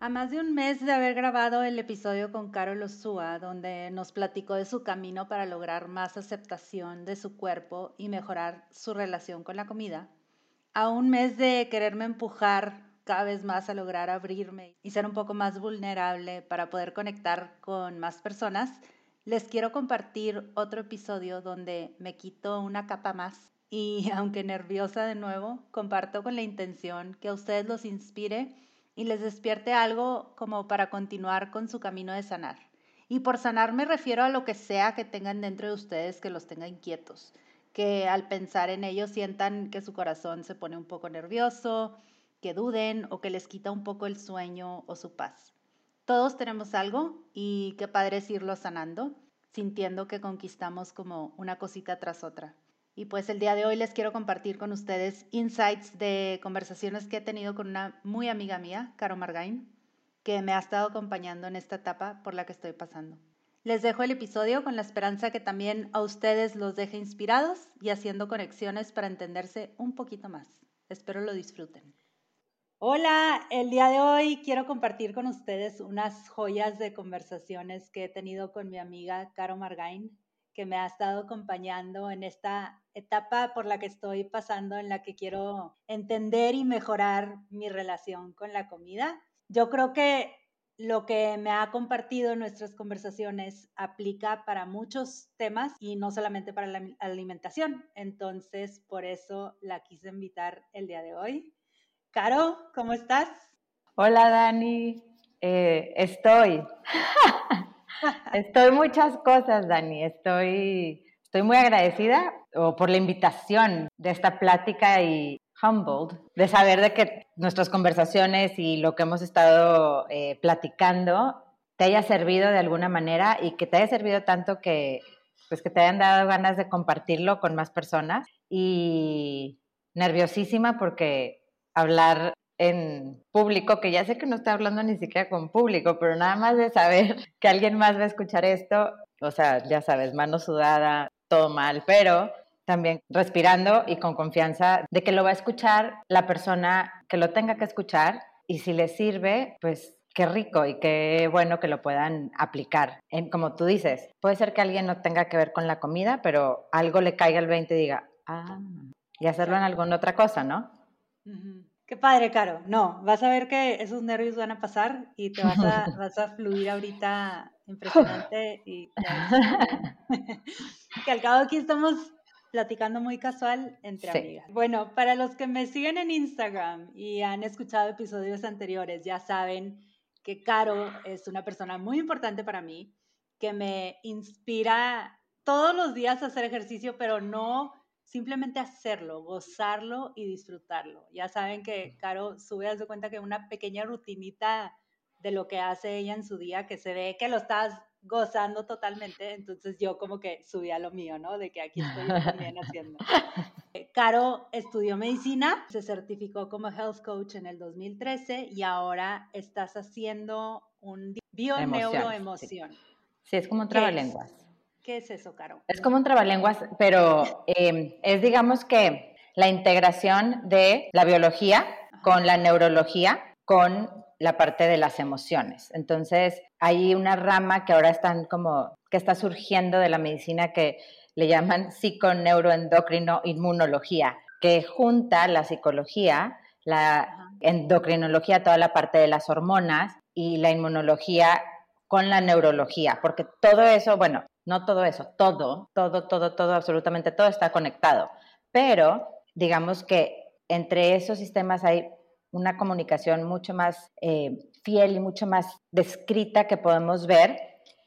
A más de un mes de haber grabado el episodio con Carol Osúa, donde nos platicó de su camino para lograr más aceptación de su cuerpo y mejorar su relación con la comida, a un mes de quererme empujar cada vez más a lograr abrirme y ser un poco más vulnerable para poder conectar con más personas, les quiero compartir otro episodio donde me quito una capa más y aunque nerviosa de nuevo, comparto con la intención que a ustedes los inspire y les despierte algo como para continuar con su camino de sanar. Y por sanar me refiero a lo que sea que tengan dentro de ustedes que los tenga inquietos, que al pensar en ello sientan que su corazón se pone un poco nervioso, que duden o que les quita un poco el sueño o su paz. Todos tenemos algo y qué padre es irlo sanando, sintiendo que conquistamos como una cosita tras otra. Y pues el día de hoy les quiero compartir con ustedes insights de conversaciones que he tenido con una muy amiga mía, Caro Margain, que me ha estado acompañando en esta etapa por la que estoy pasando. Les dejo el episodio con la esperanza que también a ustedes los deje inspirados y haciendo conexiones para entenderse un poquito más. Espero lo disfruten. Hola, el día de hoy quiero compartir con ustedes unas joyas de conversaciones que he tenido con mi amiga Caro Margain, que me ha estado acompañando en esta etapa por la que estoy pasando, en la que quiero entender y mejorar mi relación con la comida. Yo creo que lo que me ha compartido en nuestras conversaciones aplica para muchos temas y no solamente para la alimentación. Entonces, por eso la quise invitar el día de hoy. Caro, ¿cómo estás? Hola, Dani. Eh, estoy. estoy muchas cosas, Dani. Estoy, estoy muy agradecida por la invitación de esta plática y humbled de saber de que nuestras conversaciones y lo que hemos estado eh, platicando te haya servido de alguna manera y que te haya servido tanto que pues que te hayan dado ganas de compartirlo con más personas y nerviosísima porque hablar en público, que ya sé que no estoy hablando ni siquiera con público, pero nada más de saber que alguien más va a escuchar esto, o sea, ya sabes, mano sudada, todo mal, pero también respirando y con confianza de que lo va a escuchar la persona que lo tenga que escuchar y si le sirve, pues qué rico y qué bueno que lo puedan aplicar. En, como tú dices, puede ser que alguien no tenga que ver con la comida, pero algo le caiga el 20 y diga, ah, y hacerlo en alguna otra cosa, ¿no? Qué padre, Caro. No, vas a ver que esos nervios van a pasar y te vas a, vas a fluir ahorita impresionante y que al cabo aquí estamos platicando muy casual entre amigas. Bueno, para los que me siguen en Instagram y han escuchado episodios anteriores, ya saben que Caro es una persona muy importante para mí, que me inspira todos los días a hacer ejercicio, pero no simplemente hacerlo, gozarlo y disfrutarlo. Ya saben que Caro sube, a su cuenta que una pequeña rutinita de lo que hace ella en su día, que se ve que lo estás gozando totalmente, entonces yo como que subí a lo mío, ¿no? De que aquí estoy también haciendo. Caro estudió medicina, se certificó como health coach en el 2013 y ahora estás haciendo un bio-neuroemoción. Sí, es como un trabalenguas. ¿Qué es eso, Caro? Es como un trabalenguas, pero em, es digamos que la integración de la biología con la neurología, con la parte de las emociones. Entonces, hay una rama que ahora están como, que está surgiendo de la medicina que le llaman psiconeuroendocrino inmunología, que junta la psicología, la endocrinología, toda la parte de las hormonas y la inmunología con la neurología, porque todo eso, bueno, no todo eso, todo, todo, todo, todo, absolutamente todo está conectado, pero digamos que entre esos sistemas hay una comunicación mucho más eh, fiel y mucho más descrita que podemos ver.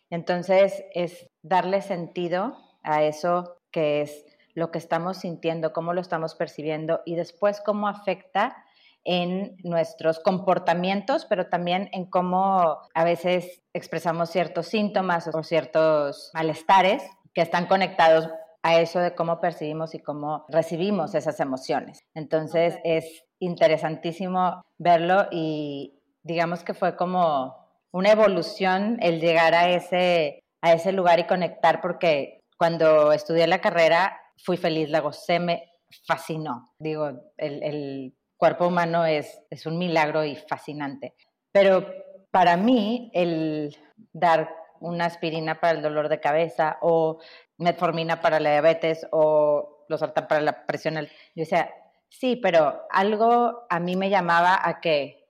Entonces es darle sentido a eso que es lo que estamos sintiendo, cómo lo estamos percibiendo y después cómo afecta en nuestros comportamientos, pero también en cómo a veces expresamos ciertos síntomas o ciertos malestares que están conectados a eso de cómo percibimos y cómo recibimos esas emociones. Entonces es interesantísimo verlo y digamos que fue como una evolución el llegar a ese, a ese lugar y conectar porque cuando estudié la carrera fui feliz, la gocé, me fascinó. Digo, el, el cuerpo humano es, es un milagro y fascinante. Pero para mí el dar una aspirina para el dolor de cabeza o metformina para la diabetes o los para la presión. Yo decía, sí, pero algo a mí me llamaba a que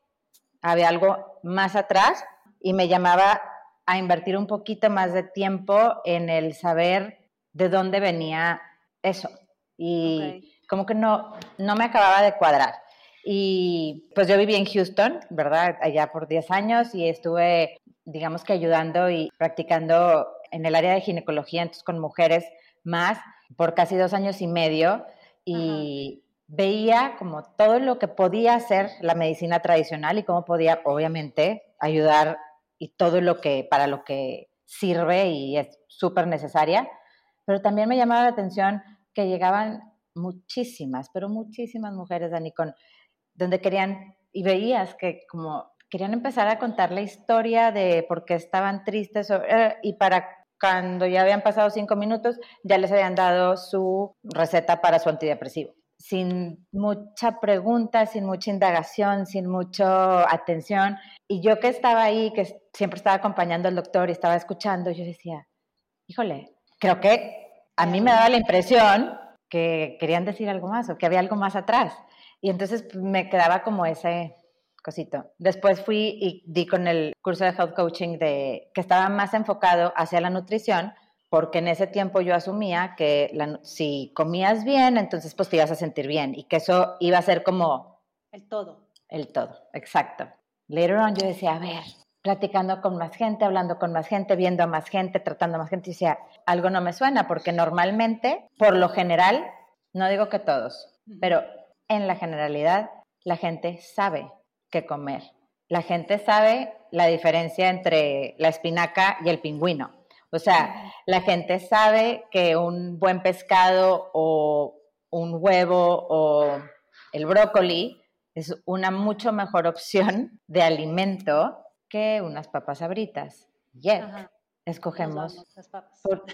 había algo más atrás y me llamaba a invertir un poquito más de tiempo en el saber de dónde venía eso. Y como que no, no me acababa de cuadrar. Y pues yo viví en Houston, ¿verdad? Allá por 10 años y estuve, digamos que ayudando y practicando en el área de ginecología, entonces con mujeres más, por casi dos años y medio. Y veía como todo lo que podía hacer la medicina tradicional y cómo podía, obviamente, ayudar y todo lo que, para lo que sirve y es súper necesaria. Pero también me llamaba la atención que llegaban muchísimas, pero muchísimas mujeres, Dani, con, donde querían, y veías que como querían empezar a contar la historia de por qué estaban tristes eh, y para cuando ya habían pasado cinco minutos, ya les habían dado su receta para su antidepresivo. Sin mucha pregunta, sin mucha indagación, sin mucha atención. Y yo que estaba ahí, que siempre estaba acompañando al doctor y estaba escuchando, yo decía, híjole, creo que a mí me daba la impresión que querían decir algo más o que había algo más atrás. Y entonces pues, me quedaba como ese, cosito. Después fui y di con el curso de health coaching de, que estaba más enfocado hacia la nutrición, porque en ese tiempo yo asumía que si comías bien, entonces pues te ibas a sentir bien y que eso iba a ser como... El todo. El todo, exacto. Later on yo decía, a ver, platicando con más gente, hablando con más gente, viendo a más gente, tratando a más gente, y decía, algo no me suena, porque normalmente, por lo general, no digo que todos, pero en la generalidad, la gente sabe que comer. La gente sabe la diferencia entre la espinaca y el pingüino. O sea, la gente sabe que un buen pescado o un huevo o el brócoli es una mucho mejor opción de alimento que unas papas abritas. Yet, escogemos por,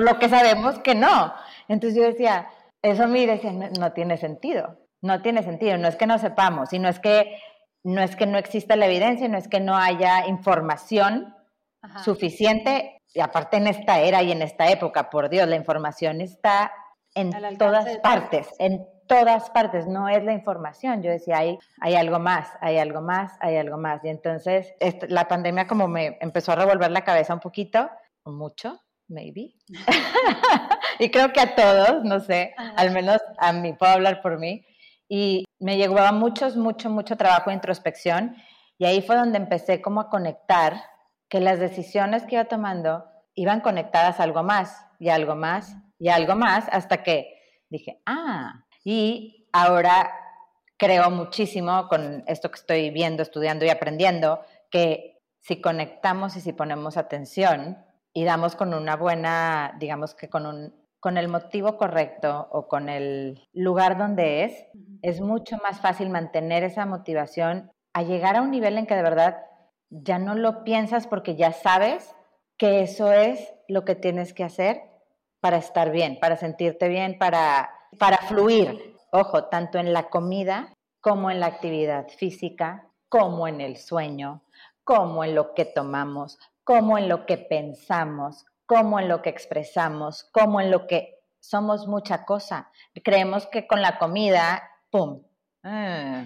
lo que sabemos que no. Entonces yo decía, eso mire, no, no tiene sentido no tiene sentido, no es que no sepamos, y no es que no, es que no exista la evidencia, no es que no haya información suficiente, y aparte en esta era y en esta época, por Dios, la información está en todas partes, en todas partes, no es la información. Yo decía, hay, hay algo más, hay algo más, hay algo más. Y entonces la pandemia como me empezó a revolver la cabeza un poquito, mucho, maybe. y creo que a todos, no sé, al menos a mí, puedo hablar por mí, y me llevaba mucho, mucho, mucho trabajo de introspección. Y ahí fue donde empecé como a conectar que las decisiones que iba tomando iban conectadas a algo más y algo más y algo más hasta que dije, ah, y ahora creo muchísimo con esto que estoy viendo, estudiando y aprendiendo, que si conectamos y si ponemos atención y damos con una buena, digamos que con un con el motivo correcto o con el lugar donde es, es mucho más fácil mantener esa motivación a llegar a un nivel en que de verdad ya no lo piensas porque ya sabes que eso es lo que tienes que hacer para estar bien, para sentirte bien, para, para fluir. Ojo, tanto en la comida como en la actividad física, como en el sueño, como en lo que tomamos, como en lo que pensamos, como en lo que expresamos, como en lo que somos mucha cosa. Creemos que con la comida, ¡pum! Mm,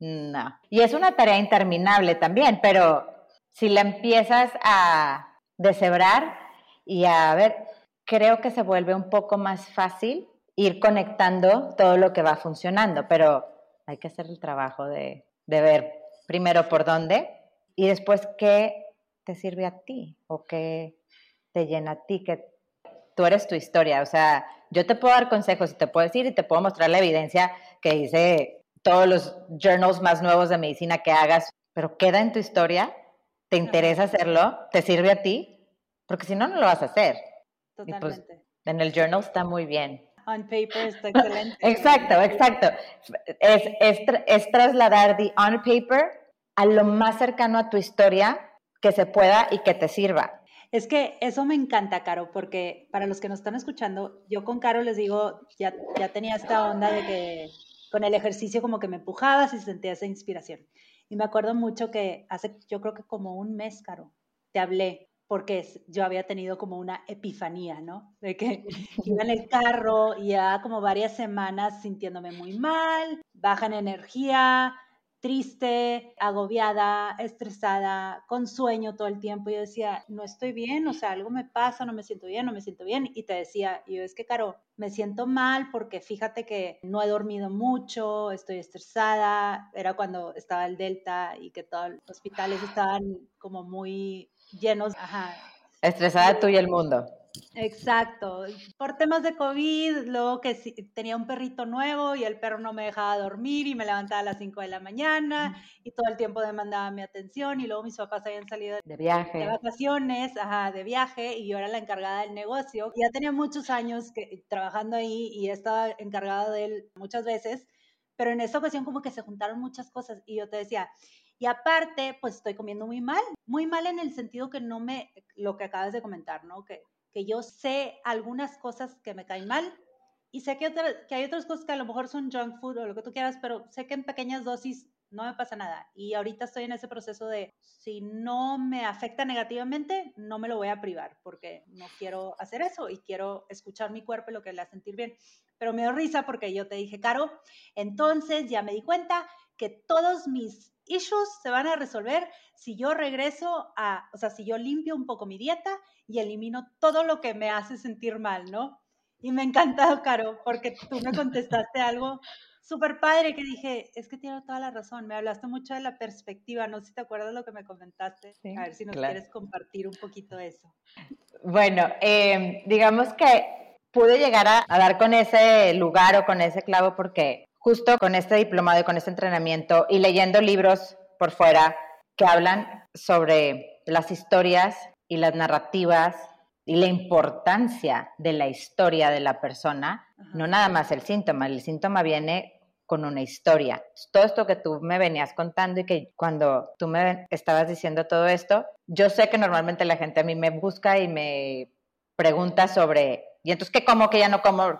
no. Y es una tarea interminable también, pero si la empiezas a deshebrar y a ver, creo que se vuelve un poco más fácil ir conectando todo lo que va funcionando, pero hay que hacer el trabajo de, de ver primero por dónde y después qué te sirve a ti o qué te llena a ti, que tú eres tu historia. O sea, yo te puedo dar consejos y te puedo decir y te puedo mostrar la evidencia que dice todos los journals más nuevos de medicina que hagas, pero queda en tu historia, te interesa hacerlo, te sirve a ti, porque si no, no lo vas a hacer. Pues, Totalmente. en el journal está muy bien. On paper está excelente. exacto, exacto. Es, es, es trasladar the on paper a lo más cercano a tu historia que se pueda y que te sirva. Es que eso me encanta, Caro, porque para los que nos están escuchando, yo con Caro les digo, ya, ya tenía esta onda de que con el ejercicio como que me empujabas y sentía esa inspiración. Y me acuerdo mucho que hace, yo creo que como un mes, Caro, te hablé porque yo había tenido como una epifanía, ¿no? De que iba en el carro y ya como varias semanas sintiéndome muy mal, baja en energía, triste, agobiada, estresada, con sueño todo el tiempo. Yo decía, no estoy bien, o sea, algo me pasa, no me siento bien, no me siento bien. Y te decía, yo es que, Caro, me siento mal porque fíjate que no he dormido mucho, estoy estresada. Era cuando estaba el Delta y que todos los hospitales estaban como muy llenos. Ajá. Estresada tú y el mundo. Exacto, por temas de COVID, luego que tenía un perrito nuevo y el perro no me dejaba dormir y me levantaba a las 5 de la mañana y todo el tiempo demandaba mi atención y luego mis papás habían salido de viaje, de vacaciones, ajá, de viaje y yo era la encargada del negocio. Ya tenía muchos años que, trabajando ahí y estaba encargada de él muchas veces, pero en esa ocasión como que se juntaron muchas cosas y yo te decía, y aparte, pues estoy comiendo muy mal, muy mal en el sentido que no me, lo que acabas de comentar, ¿no? Que que yo sé algunas cosas que me caen mal y sé que, que hay otras cosas que a lo mejor son junk food o lo que tú quieras, pero sé que en pequeñas dosis no me pasa nada. Y ahorita estoy en ese proceso de, si no me afecta negativamente, no me lo voy a privar, porque no quiero hacer eso y quiero escuchar mi cuerpo lo que le hace sentir bien. Pero me dio risa porque yo te dije, Caro, entonces ya me di cuenta que todos mis issues se van a resolver si yo regreso a, o sea, si yo limpio un poco mi dieta y elimino todo lo que me hace sentir mal, ¿no? Y me ha encantado, Caro, porque tú me contestaste algo súper padre que dije, es que tiene toda la razón, me hablaste mucho de la perspectiva, no sé si te acuerdas lo que me comentaste, a ver si nos quieres compartir un poquito eso. Bueno, em, digamos que pude llegar a, a, dar con ese lugar o con ese clavo porque justo con este diplomado y con este entrenamiento y leyendo libros por fuera que hablan sobre las historias y las narrativas y la importancia de la historia de la persona, no nada más el síntoma, el síntoma viene con una historia. Todo esto que tú me venías contando y que cuando tú me estabas diciendo todo esto, yo sé que normalmente la gente a mí me busca y me pregunta sobre, ¿y entonces qué como que ya no como?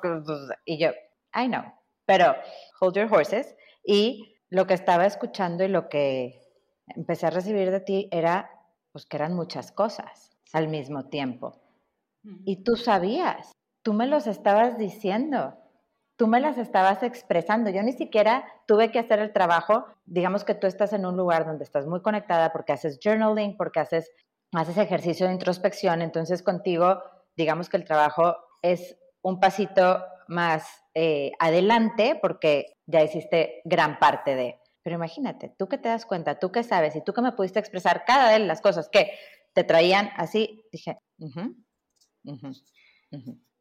Y yo, I know, pero hold your horses. Y lo que estaba escuchando y lo que empecé a recibir de ti era pues que eran muchas cosas al mismo tiempo. Y tú sabías, tú me los estabas diciendo, tú me las estabas expresando. Yo ni siquiera tuve que hacer el trabajo. Digamos que tú estás en un lugar donde estás muy conectada porque haces journaling, porque haces, haces ejercicio de introspección. Entonces contigo, digamos que el trabajo es un pasito más eh, adelante porque ya hiciste gran parte de. Pero imagínate, tú que te das cuenta, tú que sabes y tú que me pudiste expresar cada de las cosas que te traían así, dije,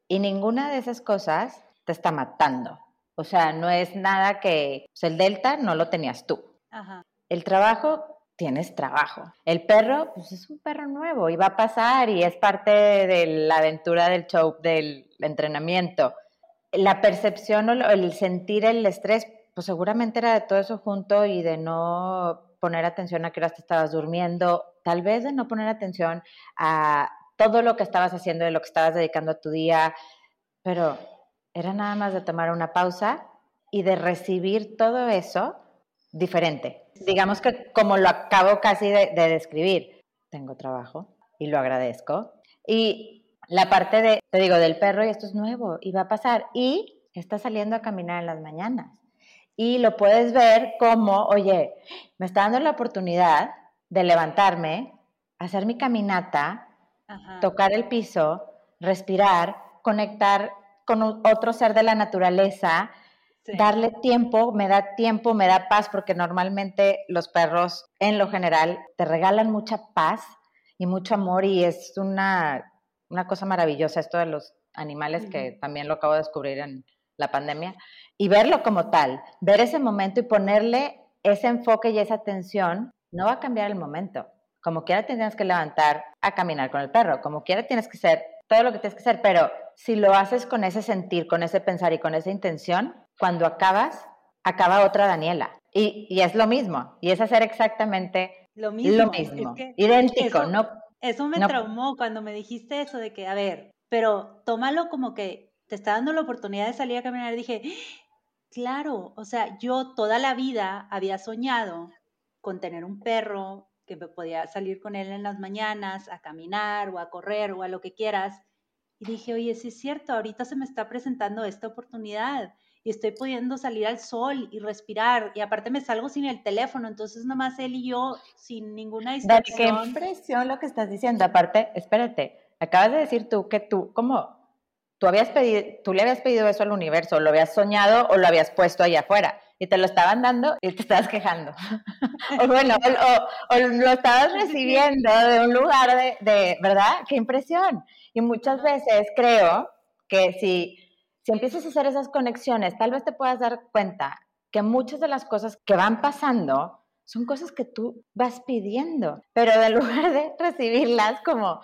y ninguna de esas cosas te está matando. O sea, no es nada que, pues el delta no lo tenías tú. El trabajo, tienes trabajo. El perro, pues es un perro nuevo y va a pasar y es parte de la aventura del show, del entrenamiento. La percepción o el sentir el estrés, pues seguramente era de todo eso junto y de no poner atención a qué horas te estabas durmiendo, tal vez de no poner atención a todo lo que estabas haciendo, de lo que estabas dedicando a tu día, pero era nada más de tomar una pausa y de recibir todo eso diferente. Digamos que como lo acabo casi de, de describir, tengo trabajo y lo agradezco. Y la parte de, te digo, del perro, y esto es nuevo y va a pasar, y está saliendo a caminar en las mañanas. Y lo puedes ver como, oye, me está dando la oportunidad de levantarme, hacer mi caminata, tocar el piso, respirar, conectar con otro ser de la naturaleza, darle tiempo, me da tiempo, me da paz, porque normalmente los perros en lo general te regalan mucha paz y mucho amor y es una, una cosa maravillosa esto de los animales que también lo acabo de descubrir en la pandemia y verlo como tal, ver ese momento y ponerle ese enfoque y esa atención, no va a cambiar el momento. Como quiera tienes que levantar a caminar con el perro, como quiera tienes que hacer todo lo que tienes que hacer, pero si lo haces con ese sentir, con ese pensar y con esa intención, cuando acabas, acaba otra Daniela. Y, y es lo mismo, y es hacer exactamente lo mismo, idéntico, eso, no. Eso me traumó cuando me dijiste eso de que, a ver, pero tómalo como que te está dando la oportunidad de salir a caminar. Dije, claro, o sea, yo toda la vida había soñado con tener un perro que me podía salir con él en las mañanas a caminar o a correr o a lo que quieras. Y dije, oye, sí es cierto, ahorita se me está presentando esta oportunidad y estoy pudiendo salir al sol y respirar y aparte me salgo sin el teléfono, entonces nomás él y yo sin ninguna distracción. qué impresión lo que estás diciendo, aparte, espérate, acabas de decir tú que tú, ¿cómo? Tú, habías pedido, tú le habías pedido eso al universo, lo habías soñado o lo habías puesto allá afuera y te lo estaban dando y te estabas quejando. o bueno, o, lo estabas recibiendo de un lugar de, de, ¿verdad? Qué impresión. Y muchas veces creo que si si empiezas a hacer esas conexiones, tal vez te puedas dar cuenta que muchas de las cosas que van pasando son cosas que tú vas pidiendo, pero en lugar de recibirlas como,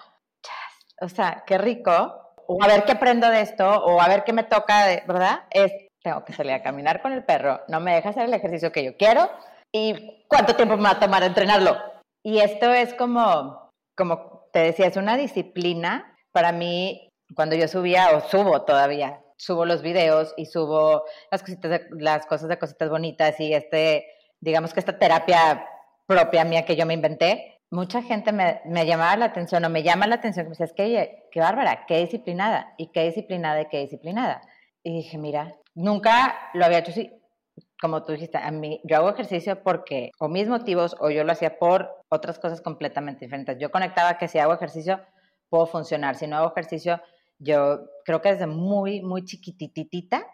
o sea, qué rico, o a ver qué aprendo de esto, o a ver qué me toca, de, ¿verdad? Es, tengo que salir a caminar con el perro, no me deja hacer el ejercicio que yo quiero, y cuánto tiempo me va a tomar entrenarlo. Y esto es como, como te decía, es una disciplina. Para mí, cuando yo subía o subo todavía subo los videos y subo las cositas, las cosas de cositas bonitas y este, digamos que esta terapia propia mía que yo me inventé, mucha gente me, me llamaba la atención o me llama la atención, me dice, es que, qué bárbara, qué disciplinada, y qué disciplinada y qué disciplinada. Y dije, mira, nunca lo había hecho así, como tú dijiste, a mí, yo hago ejercicio porque, o mis motivos, o yo lo hacía por otras cosas completamente diferentes. Yo conectaba que si hago ejercicio, puedo funcionar, si no hago ejercicio, yo creo que desde muy, muy chiquititita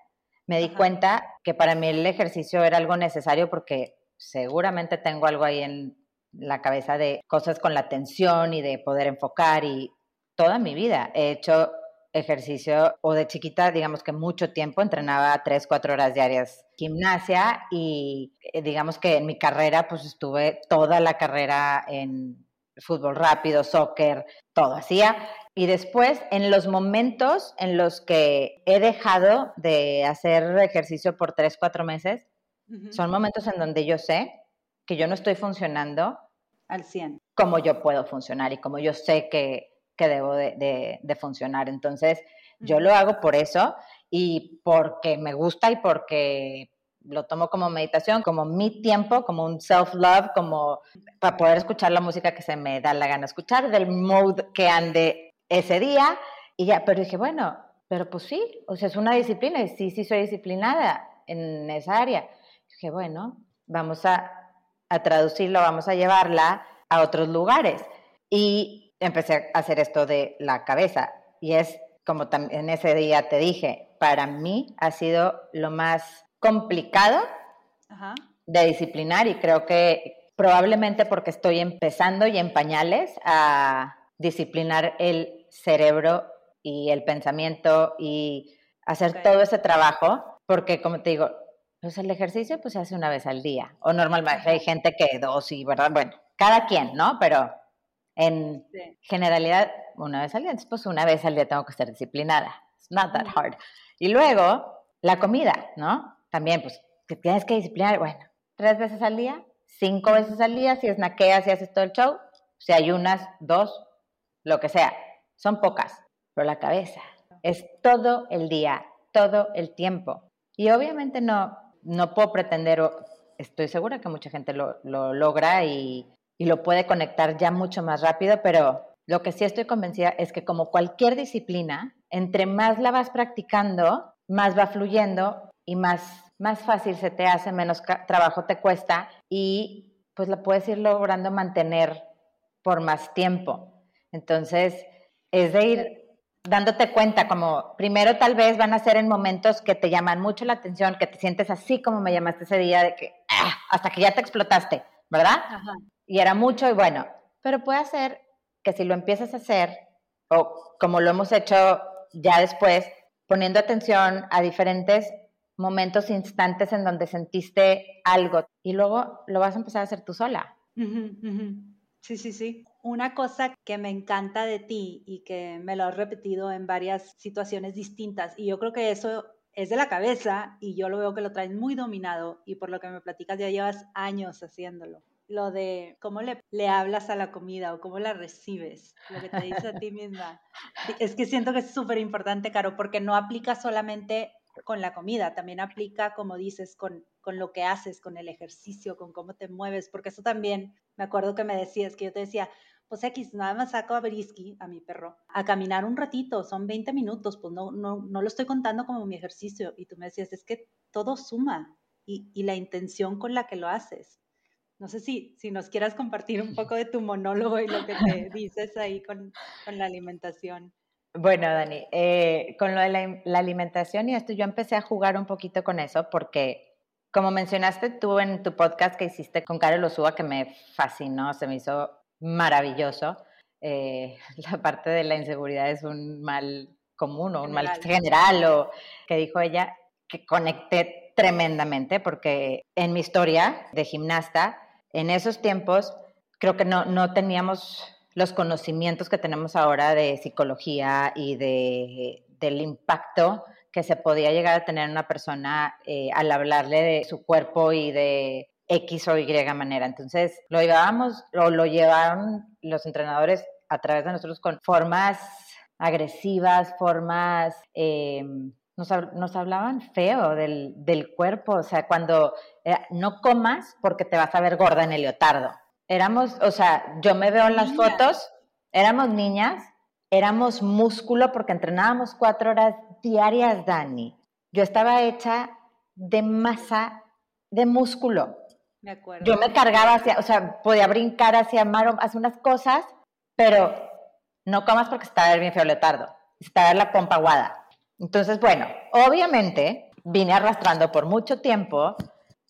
me di cuenta que para mí el ejercicio era algo necesario porque seguramente tengo algo ahí en la cabeza de cosas con la atención y de poder enfocar y toda mi vida he hecho ejercicio o de chiquita, digamos que mucho tiempo, entrenaba tres, cuatro horas diarias gimnasia y eh, digamos que en mi carrera pues estuve toda la carrera en fútbol rápido, soccer, todo hacía y después, en los momentos en los que he dejado de hacer ejercicio por tres, cuatro meses, son momentos en donde yo sé que yo no estoy funcionando al 100. Como yo puedo funcionar y como yo sé que, que debo de, de, funcionar. Entonces, yo lo hago por eso y porque me gusta y porque lo tomo como meditación, como mi tiempo, como un self-love, como para poder escuchar la música que se me da la gana escuchar, del mode que ande ese día y ya, pero dije, bueno, pero pues sí, o sea, es una disciplina y sí, sí soy disciplinada en esa área. Dije, bueno, vamos a, a traducirlo, vamos a llevarla a otros lugares. Y empecé a hacer esto de la cabeza. Y es como también ese día te dije, para mí ha sido lo más complicado de disciplinar y creo que probablemente porque estoy empezando y en pañales a disciplinar el cerebro y el pensamiento y hacer todo ese trabajo, porque como te digo, pues el ejercicio pues se hace una vez al día, o normalmente hay gente que dos y, ¿verdad? Bueno, cada quien, ¿no? Pero en generalidad, una vez al día, entonces pues una vez al día tengo que ser disciplinada. It's not that hard. Y luego, la comida, ¿no? También, pues, que tienes que disciplinar, bueno, tres veces al día, cinco veces al día, si naqueas, si haces todo el show, si ayunas, dos, lo que sea son pocas, pero la cabeza es todo el día, todo el tiempo. Y obviamente no, no puedo pretender, estoy segura que mucha gente lo, logra y, y lo puede conectar ya mucho más rápido, pero lo que sí estoy convencida es que como cualquier disciplina, entre más la vas practicando, más va fluyendo y más, más fácil se te hace, menos trabajo te cuesta y pues la puedes ir logrando mantener por más tiempo. Entonces, es de ir dándote cuenta, como primero tal vez van a ser en momentos que te llaman mucho la atención, que te sientes así como me llamaste ese día, de que ah, hasta que ya te explotaste, ¿verdad? Y era mucho y bueno, pero puede ser que si lo empiezas a hacer, o como lo hemos hecho ya después, poniendo atención a diferentes momentos, instantes en donde sentiste algo y luego lo vas a empezar a hacer tú sola. Sí, sí, sí. Una cosa que me encanta de ti y que me lo has repetido en varias situaciones distintas, y yo creo que eso es de la cabeza y yo lo veo que lo traes muy dominado y por lo que me platicas ya llevas años haciéndolo. Lo de cómo le, le hablas a la comida o cómo la recibes, lo que te dice a ti misma. Es que siento que es súper importante, Caro, porque no aplica solamente con la comida, también aplica, como dices, con, con lo que haces, con el ejercicio, con cómo te mueves, porque eso también, me acuerdo que me decías, que yo te decía, pues X, nada más saco a Brisky, a mi perro, a caminar un ratito, son 20 minutos, pues no, no, no lo estoy contando como mi ejercicio. Y tú me decías, es que todo suma y, y la intención con la que lo haces. No sé si, si nos quieras compartir un poco de tu monólogo y lo que te dices ahí con, con la alimentación. Bueno, Dani, eh, con lo de la, la, alimentación y esto, yo empecé a jugar un poquito con eso porque, como mencionaste tú en tu podcast que hiciste con Carol Osúa, que me fascinó, se me hizo maravilloso. Eh, la parte de la inseguridad es un mal común o un mal general, o que dijo ella, que conecté tremendamente porque en mi historia de gimnasta, en esos tiempos, creo que no, no teníamos los conocimientos que tenemos ahora de psicología y de, del impacto que se podía llegar a tener una persona eh, al hablarle de su cuerpo y de X o Y manera. Entonces, lo llevábamos o lo llevaron los entrenadores a través de nosotros con formas agresivas, formas... Eh, nos, nos, hablaban feo del, del, cuerpo, o sea, cuando eh, no comas porque te vas a ver gorda en el leotardo. Éramos, o sea, yo me veo en las fotos, éramos niñas, éramos músculo porque entrenábamos cuatro horas diarias, Dani. Yo estaba hecha de masa de músculo. Yo me cargaba hacia, o sea, podía brincar hacia Maro, hacia unas cosas, pero no comas porque estaba bien feo leotardo, estaba la pompa aguada. Entonces, bueno, obviamente vine arrastrando por mucho tiempo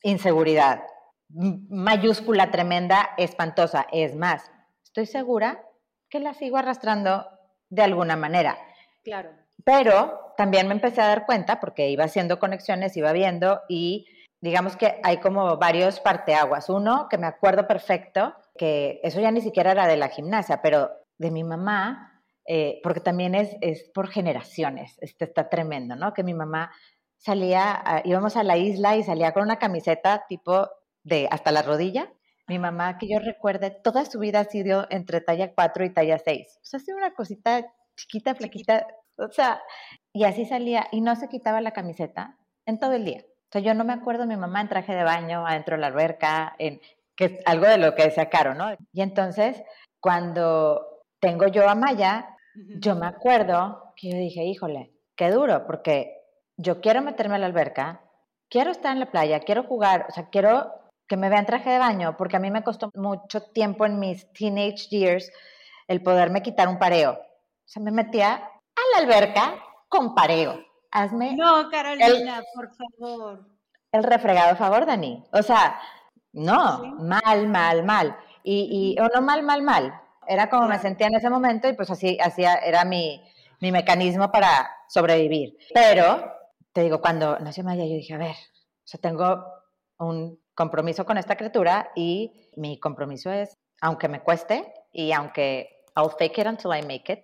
inseguridad, mayúscula tremenda, espantosa. Es más, estoy segura que la sigo arrastrando de alguna manera. Claro. Pero también me empecé a dar cuenta, porque iba haciendo conexiones, iba viendo y digamos que hay como varios parteaguas. Uno que me acuerdo perfecto, que eso ya ni siquiera era de la gimnasia, pero de mi mamá, eh, porque también es, es por generaciones, este está tremendo, ¿no? Que mi mamá salía, íbamos a la isla y salía con una camiseta tipo de hasta la rodilla. Mi mamá, que yo recuerde, toda su vida ha sido entre talla 4 y talla 6. O sea, ha sido una cosita chiquita, flaquita, o sea, y así salía y no se quitaba la camiseta en todo el día. O sea, yo no me acuerdo mi mamá en traje de baño, adentro de la alberca, en, que es algo de lo que decía Caro, ¿no? Y entonces, cuando tengo yo a Maya, yo me acuerdo que yo dije, híjole, qué duro, porque yo quiero meterme a la alberca, quiero estar en la playa, quiero jugar, o sea, quiero que me vean traje de baño, porque a mí me costó mucho tiempo en mis teenage years el poderme quitar un pareo. O sea, me metía a la alberca con pareo. Hazme. No, Carolina, por favor. El refregado, favor, Dani. O sea, no, mal, mal, mal. Y, y, o no mal, mal, mal. Era como me sentía en ese momento y pues así, así era mi, mi mecanismo para sobrevivir. Pero, te digo, cuando nació Maya, yo dije, a ver, o sea, tengo un compromiso con esta criatura y mi compromiso es, aunque me cueste y aunque I'll fake it until I make it,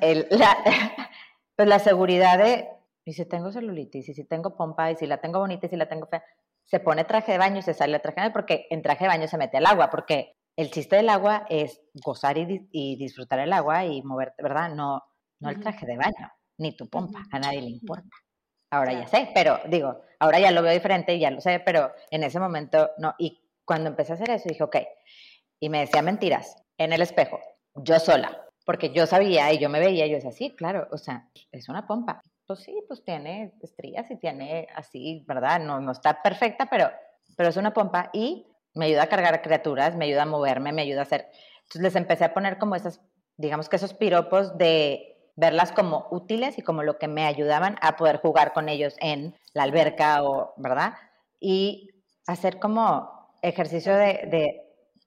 el, la, pues la seguridad de y si tengo celulitis, y si tengo pompa, y si la tengo bonita, y si la tengo fea, se pone traje de baño y se sale traje de baño porque en traje de baño se mete al agua, porque el chiste del agua es gozar y, disfrutar el agua y moverte, ¿verdad? No, no el traje de baño, ni tu pompa, a nadie le importa. Ahora ya sé, pero digo, ahora ya lo veo diferente y ya lo sé, pero en ese momento no. Y cuando empecé a hacer eso dije, ok, y me decía mentiras en el espejo, yo sola, porque yo sabía y yo me veía y yo decía, sí, claro, o sea, es una pompa. Pues sí, pues tiene estrías y tiene así, ¿verdad? No, no está perfecta, pero, pero es una pompa y me ayuda a cargar criaturas, me ayuda a moverme, me ayuda a hacer... Entonces les empecé a poner como esas, digamos que esos piropos de verlas como útiles y como lo que me ayudaban a poder jugar con ellos en la alberca o, ¿verdad? Y hacer como ejercicio de,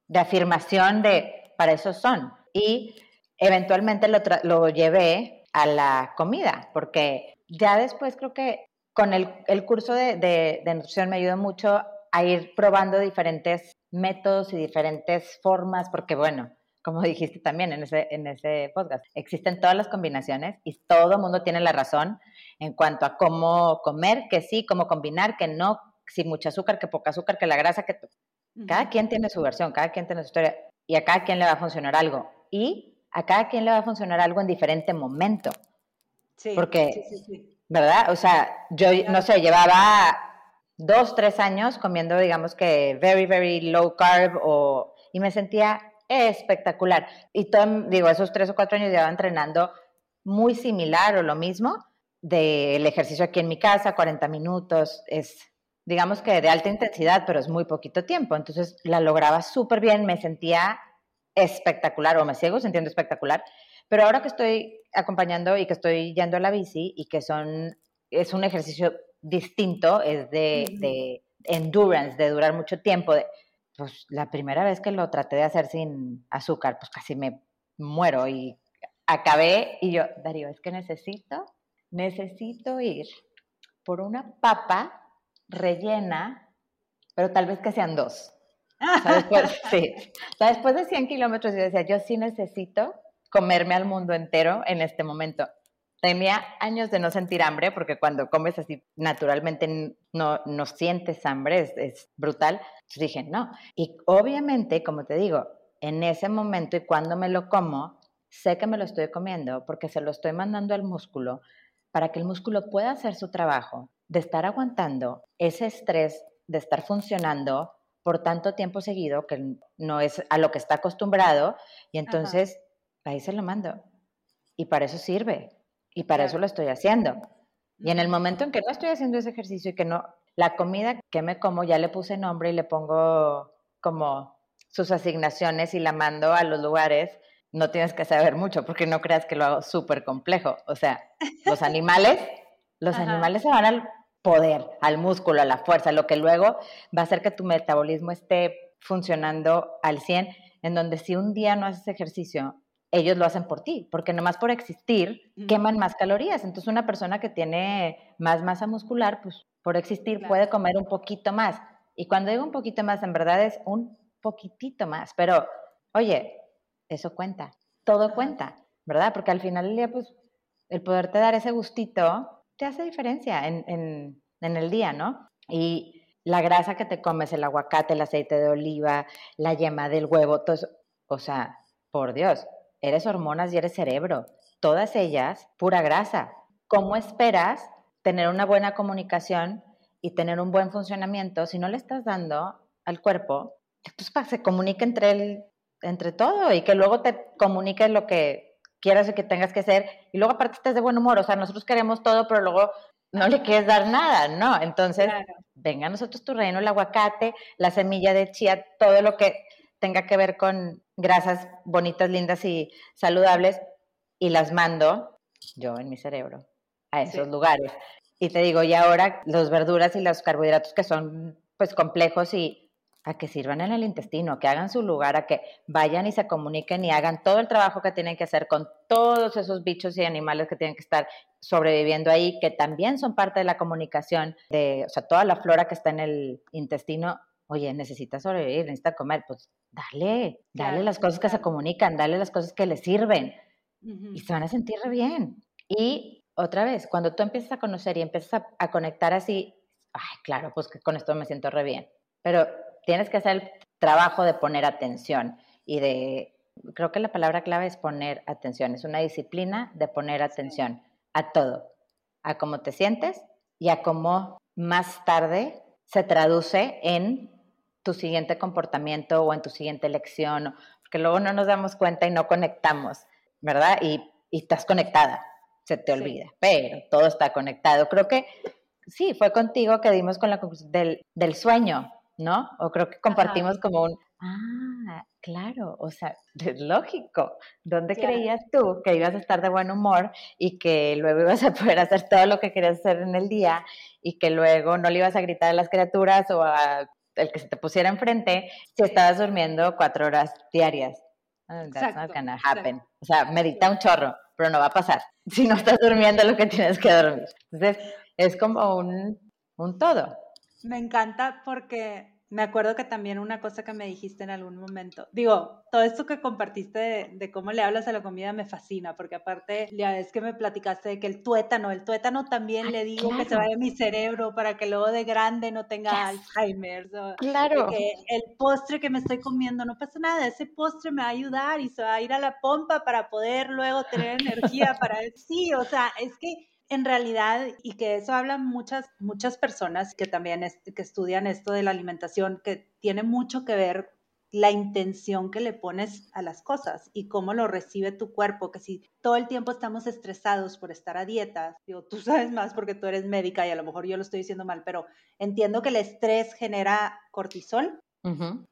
de, afirmación de, para eso son. Y eventualmente lo, lo llevé a la comida, porque ya después creo que con el, el curso de, de, de, nutrición me ayudó mucho a ir probando diferentes métodos y diferentes formas, porque bueno, como dijiste también en ese, en ese podcast, existen todas las combinaciones y todo mundo tiene la razón en cuanto a cómo comer, que sí, cómo combinar, que no, si mucho azúcar, que poca azúcar, que la grasa, que... Cada quien tiene su versión, cada quien tiene su historia y a cada quien le va a funcionar algo. Y a cada quien le va a funcionar algo en diferente momento. Sí, Porque, sí, sí, ¿verdad? O sea, yo, no sé, llevaba dos, tres años comiendo, digamos que very, very low carb o, y me sentía espectacular. Y todo, digo, esos tres o cuatro años llevaba entrenando muy similar o lo mismo del ejercicio aquí en mi casa, 40 minutos, es digamos que de alta intensidad, pero es muy poquito tiempo. Entonces la lograba súper bien, me sentía espectacular o me sigo sintiendo espectacular. Pero ahora que estoy acompañando y que estoy yendo a la bici y que son, es un ejercicio distinto, es de, de endurance, de durar mucho tiempo, de, pues la primera vez que lo traté de hacer sin azúcar, pues casi me muero y acabé y yo, Darío, es que necesito, necesito ir por una papa rellena, pero tal vez que sean dos. después, sí. después de 100 kilómetros yo decía, yo sí necesito comerme al mundo entero en este momento. Tenía años de no sentir hambre, porque cuando comes así naturalmente no, no sientes hambre, es, es brutal. Entonces dije, no. Y obviamente, como te digo, en ese momento y cuando me lo como, sé que me lo estoy comiendo porque se lo estoy mandando al músculo para que el músculo pueda hacer su trabajo de estar aguantando ese estrés de estar funcionando por tanto tiempo seguido que no es a lo que está acostumbrado y entonces ahí se lo mando. Y para eso sirve. Y para eso lo estoy haciendo. Y en el momento en que no estoy haciendo ese ejercicio y que no, la comida que me como ya le puse nombre y le pongo como sus asignaciones y la mando a los lugares, no tienes que saber mucho porque no creas que lo hago súper complejo. O sea, los animales, los animales se van al poder, al músculo, a la fuerza, lo que luego va a hacer que tu metabolismo esté funcionando al 100, en donde si un día no haces ejercicio, ellos lo hacen por ti, porque nomás por existir queman más calorías. Entonces una persona que tiene más masa muscular, pues por existir puede comer un poquito más. Y cuando digo un poquito más, en verdad es un poquitito más. Pero, oye, eso cuenta, todo cuenta, ¿verdad? Porque al final del día, pues, el poderte dar ese gustito te hace diferencia en, en, en el día, ¿no? Y la grasa que te comes, el aguacate, el aceite de oliva, la yema del huevo, todo eso, o sea, por Dios, eres hormonas y eres cerebro, todas ellas pura grasa. ¿Cómo esperas tener una buena comunicación y tener un buen funcionamiento si no le estás dando al cuerpo pues, para que se comunique entre, el, entre todo y que luego te comunique lo que quieras y que tengas que hacer y luego aparte estés de buen humor, o sea, nosotros queremos todo, pero luego no le quieres dar nada, ¿no? Entonces, venga a nosotros tu reino, el aguacate, la semilla de chía, todo lo que tenga que ver con grasas bonitas, lindas y saludables y las mando yo en mi cerebro a esos lugares. Y te digo, y ahora los verduras y los carbohidratos que son pues complejos y a que sirvan en el intestino, que hagan su lugar, a que vayan y se comuniquen y hagan todo el trabajo que tienen que hacer con todos esos bichos y animales que tienen que estar sobreviviendo ahí, que también son parte de la comunicación, de, o sea, toda la flora que está en el intestino oye, necesita sobrevivir, necesita comer, pues dale, dale las cosas que se comunican, dale las cosas que le sirven y se van a sentir re bien. Y otra vez, cuando tú empiezas a conocer y empiezas a, conectar así, ay, claro, pues que con esto me siento re bien, pero tienes que hacer el trabajo de poner atención y de, creo que la palabra clave es poner atención, es una disciplina de poner atención a todo, a cómo te sientes y a cómo más tarde se traduce en tu siguiente comportamiento o en tu siguiente elección, porque luego no nos damos cuenta y no conectamos, ¿verdad? Y, estás conectada, se te olvida, pero todo está conectado. Creo que sí, fue contigo que dimos con la conclusión del, del sueño, ¿no? O creo que compartimos como un, ah, claro, o sea, es lógico. ¿Dónde creías tú que ibas a estar de buen humor y que luego ibas a poder hacer todo lo que querías hacer en el día y que luego no le ibas a gritar a las criaturas o a el que se te pusiera enfrente si estabas durmiendo cuatro horas diarias. That's not gonna happen. O sea, medita un chorro, pero no va a pasar si no estás durmiendo lo que tienes que dormir. Entonces, es como un, un todo. Me encanta porque me acuerdo que también una cosa que me dijiste en algún momento, digo, todo esto que compartiste de, cómo le hablas a la comida me fascina, porque aparte ya es que me platicaste de que el tuétano, el tuétano también le digo que se vaya a mi cerebro para que luego de grande no tenga Alzheimer. claro. Que el postre que me estoy comiendo, no pasa nada, ese postre me va a ayudar y se va a ir a la pompa para poder luego tener energía para... Sí, o sea, es que en realidad, y que eso hablan muchas, muchas personas que también que estudian esto de la alimentación, que tiene mucho que ver la intención que le pones a las cosas y cómo lo recibe tu cuerpo, que si todo el tiempo estamos estresados por estar a dieta, digo, tú sabes más porque tú eres médica y a lo mejor yo lo estoy diciendo mal, pero entiendo que el estrés genera cortisol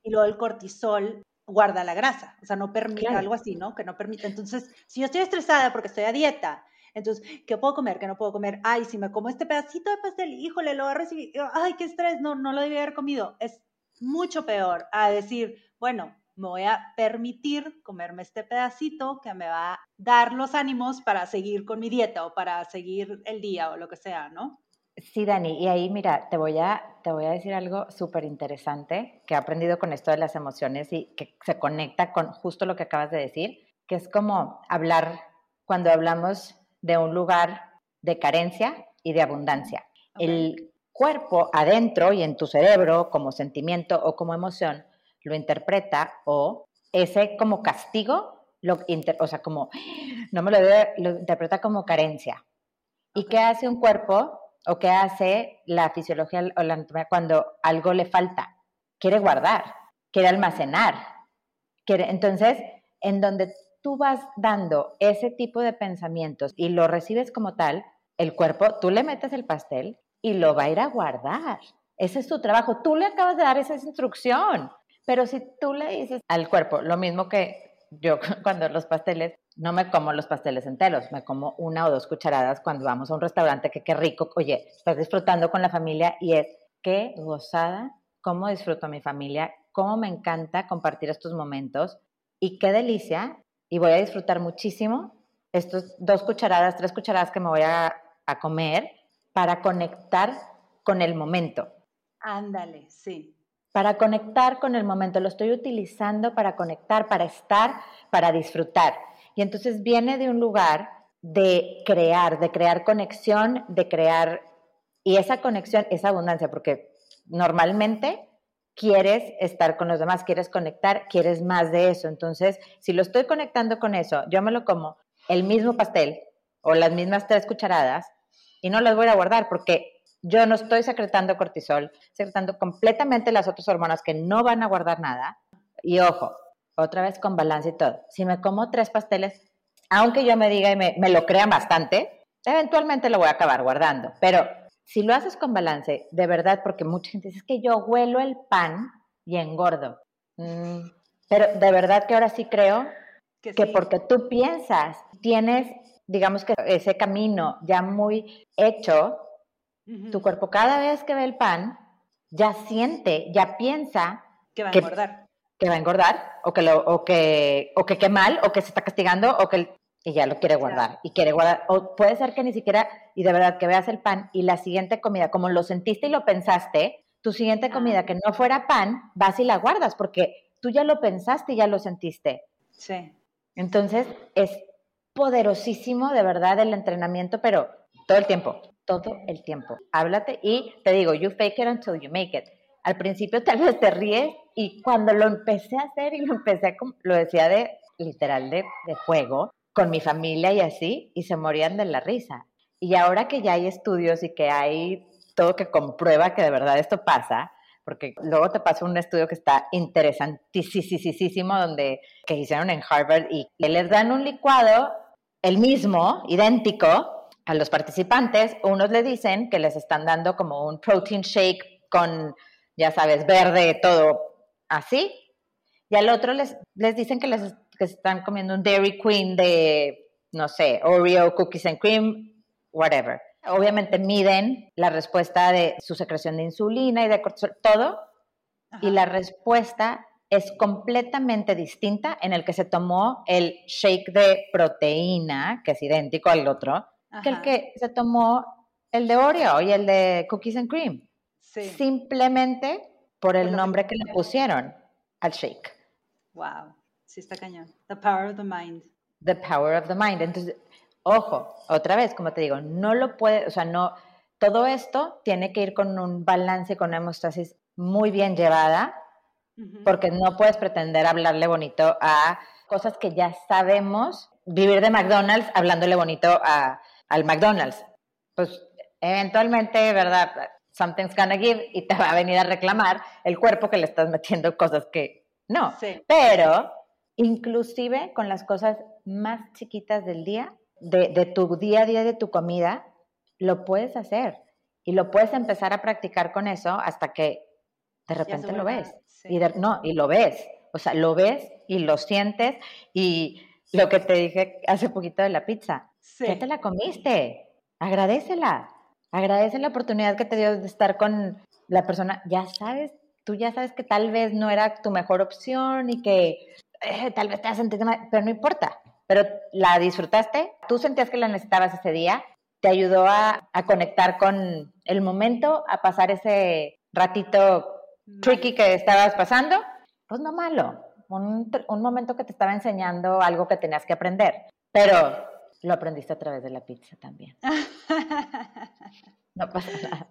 y luego el cortisol guarda la grasa, o sea, no permite algo así, ¿no? Que no permite. Entonces, si yo estoy estresada porque estoy a dieta entonces, ¿qué puedo comer? ¿Qué no puedo comer? Ay, si me como este pedacito de pastel, híjole, lo voy a recibir. Ay, qué estrés, no, no lo debía haber comido. Es mucho peor a decir, bueno, me voy a permitir comerme este pedacito que me va a dar los ánimos para seguir con mi dieta o para seguir el día o lo que sea, ¿no? Sí, Dani, y ahí mira, te voy a, te voy a decir algo súper interesante que he aprendido con esto de las emociones y que se conecta con justo lo que acabas de decir, que es como hablar, cuando hablamos de un lugar de carencia y de abundancia. El cuerpo adentro y en tu cerebro como sentimiento o como emoción lo interpreta o ese como castigo, lo o sea, como, no me lo debe, lo interpreta como carencia. ¿Y qué hace un cuerpo o qué hace la fisiología o la anatomía cuando algo le falta? Quiere guardar, quiere almacenar. Quiere, entonces, en donde tú vas dando ese tipo de pensamientos y lo recibes como tal, el cuerpo, tú le metes el pastel y lo va a ir a guardar. Ese es tu trabajo. Tú le acabas de dar esa instrucción. Pero si tú le dices al cuerpo, lo mismo que yo cuando los pasteles, no me como los pasteles enteros, me como una o dos cucharadas cuando vamos a un restaurante, que qué rico, oye, estás disfrutando con la familia y es qué gozada, cómo disfruto a mi familia, cómo me encanta compartir estos momentos y qué delicia y voy a disfrutar muchísimo estos dos cucharadas, tres cucharadas que me voy a, comer para conectar con el momento. Ándale, sí. Para conectar con el momento, lo estoy utilizando para conectar, para estar, para disfrutar. Y entonces viene de un lugar de crear, de crear conexión, de crear, y esa conexión es abundancia, porque normalmente quieres estar con los demás, quieres conectar, quieres más de eso. Entonces, si lo estoy conectando con eso, yo me lo como el mismo pastel o las mismas tres cucharadas y no las voy a guardar porque yo no estoy secretando cortisol, secretando completamente las otras hormonas que no van a guardar nada. Y ojo, otra vez con balance y todo. Si me como tres pasteles, aunque yo me diga y me, me lo crean bastante, eventualmente lo voy a acabar guardando. Pero si lo haces con balance, de verdad, porque mucha gente dice, es que yo huelo el pan y engordo. Mm, pero de verdad que ahora sí creo que, porque tú piensas, tienes, digamos que ese camino ya muy hecho, tu cuerpo cada vez que ve el pan, ya siente, ya piensa que va a engordar. Que va a engordar, o que, lo, o que, o que qué mal, o que se está castigando, o que y ya lo quiere guardar y quiere guardar. O puede ser que ni siquiera, y de verdad que veas el pan y la siguiente comida, como lo sentiste y lo pensaste, tu siguiente comida que no fuera pan, vas y la guardas porque tú ya lo pensaste y ya lo sentiste. Sí. Entonces es poderosísimo de verdad el entrenamiento, pero todo el tiempo, todo el tiempo. Háblate y te digo, you fake it until you make it. Al principio tal vez te ríes y cuando lo empecé a hacer y lo empecé a, lo decía de literal de, de juego, con mi familia y así, y se morían de la risa. Y ahora que ya hay estudios y que hay todo que comprueba que de verdad esto pasa, porque luego te pasa un estudio que está interesantísimo, donde que hicieron en Harvard y les dan un licuado, el mismo, idéntico, a los participantes. Unos le dicen que les están dando como un protein shake con, ya sabes, verde, todo así. Y al otro les, les dicen que les que están comiendo un Dairy Queen de, no sé, Oreo, cookies and cream, whatever. Obviamente miden la respuesta de su secreción de insulina y de cortisol, todo, y la respuesta es completamente distinta en el que se tomó el shake de proteína, que es idéntico al otro, que el que se tomó el de Oreo y el de Cookies and Cream. Simplemente por el nombre que le pusieron al shake. Wow, sí está cañón. The power of the mind. The power of the mind. Entonces, ojo, otra vez, como te digo, no lo puede, o sea, no, todo esto tiene que ir con un balance, con una hemostasis muy bien llevada, porque no puedes pretender hablarle bonito a cosas que ya sabemos, vivir de McDonald's hablándole bonito a, al McDonald's. Pues eventualmente, ¿verdad? Something's gonna give y te va a venir a reclamar el cuerpo que le estás metiendo cosas que no. Pero inclusive con las cosas más chiquitas del día, de, de tu día a día de tu comida, lo puedes hacer y lo puedes empezar a practicar con eso hasta que de repente lo ves. Y no, y lo ves. O sea, lo ves y lo sientes. Y lo que te dije hace poquito de la pizza. ¿Qué te la comiste? Agradecela. Agradece la oportunidad que te dio de estar con la persona. Ya sabes, tú ya sabes que tal vez no era tu mejor opción y que eh, tal vez te has sentido mal, pero no importa. Pero la disfrutaste, tú sentías que la necesitabas ese día, te ayudó a, a conectar con el momento, a pasar ese ratito tricky que estabas pasando, pues no malo, un, un, momento que te estaba enseñando algo que tenías que aprender, pero lo aprendiste a través de la pizza también. no pasa nada.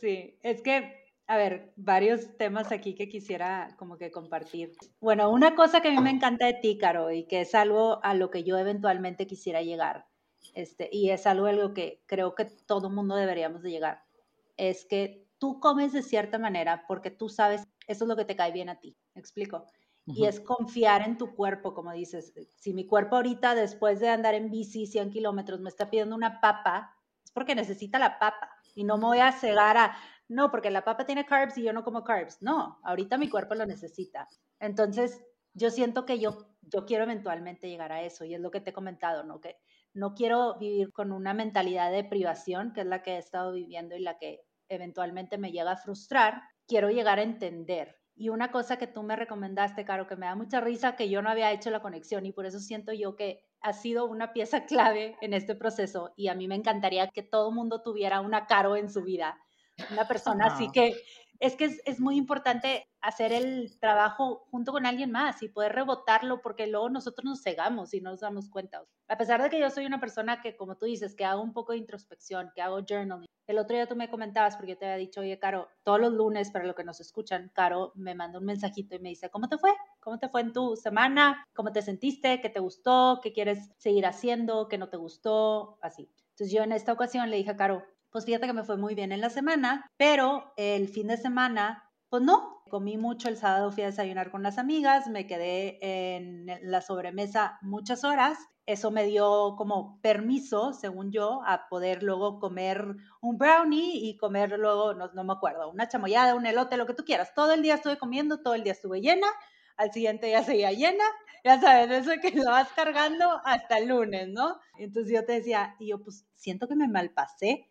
Sí, es que, a ver, varios temas aquí que quisiera como que compartir. Bueno, una cosa que a mí me encanta de ti, Caro, y que es algo a lo que yo eventualmente quisiera llegar, este, y es algo a lo que creo que todo mundo deberíamos de llegar, es que tú comes de cierta manera porque tú sabes, eso es lo que te cae bien a ti, ¿me explico? Y es confiar en tu cuerpo, como dices, si mi cuerpo ahorita después de andar en bici 100 kilómetros me está pidiendo una papa, es porque necesita la papa y no me voy a cegar a, no, porque la papa tiene carbs y yo no como carbs, no, ahorita mi cuerpo lo necesita. Entonces, yo siento que yo, yo quiero eventualmente llegar a eso y es lo que te he comentado, ¿no? Que no quiero vivir con una mentalidad de privación, que es la que he estado viviendo y la que eventualmente me llega a frustrar, quiero llegar a entender. Y una cosa que tú me recomendaste, Caro, que me da mucha risa, que yo no había hecho la conexión y por eso siento yo que ha sido una pieza clave en este proceso y a mí me encantaría que todo mundo tuviera una Caro en su vida, una persona así que es que es, muy importante hacer el trabajo junto con alguien más y poder rebotarlo porque luego nosotros nos cegamos y no nos damos cuenta. A pesar de que yo soy una persona que, como tú dices, que hago un poco de introspección, que hago journaling. El otro día tú me comentabas, porque yo te había dicho, oye, Caro, todos los lunes, para lo que nos escuchan, Caro me manda un mensajito y me dice, ¿cómo te fue? ¿Cómo te fue en tu semana? ¿Cómo te sentiste? ¿Qué te gustó? ¿Qué quieres seguir haciendo? ¿Qué no te gustó? Así. Entonces yo en esta ocasión le dije a Caro, pues fíjate que me fue muy bien en la semana, pero el fin de semana, pues no, comí mucho el sábado, fui a desayunar con las amigas, me quedé en la sobremesa muchas horas. Eso me dio como permiso, según yo, a poder luego comer un brownie y comer luego, no, no me acuerdo, una chamoyada, un elote, lo que tú quieras. Todo el día estuve comiendo, todo el día estuve llena, al siguiente día seguía llena, ya sabes, eso que lo vas cargando hasta el lunes, ¿no? Entonces yo te decía, y yo pues siento que me malpasé,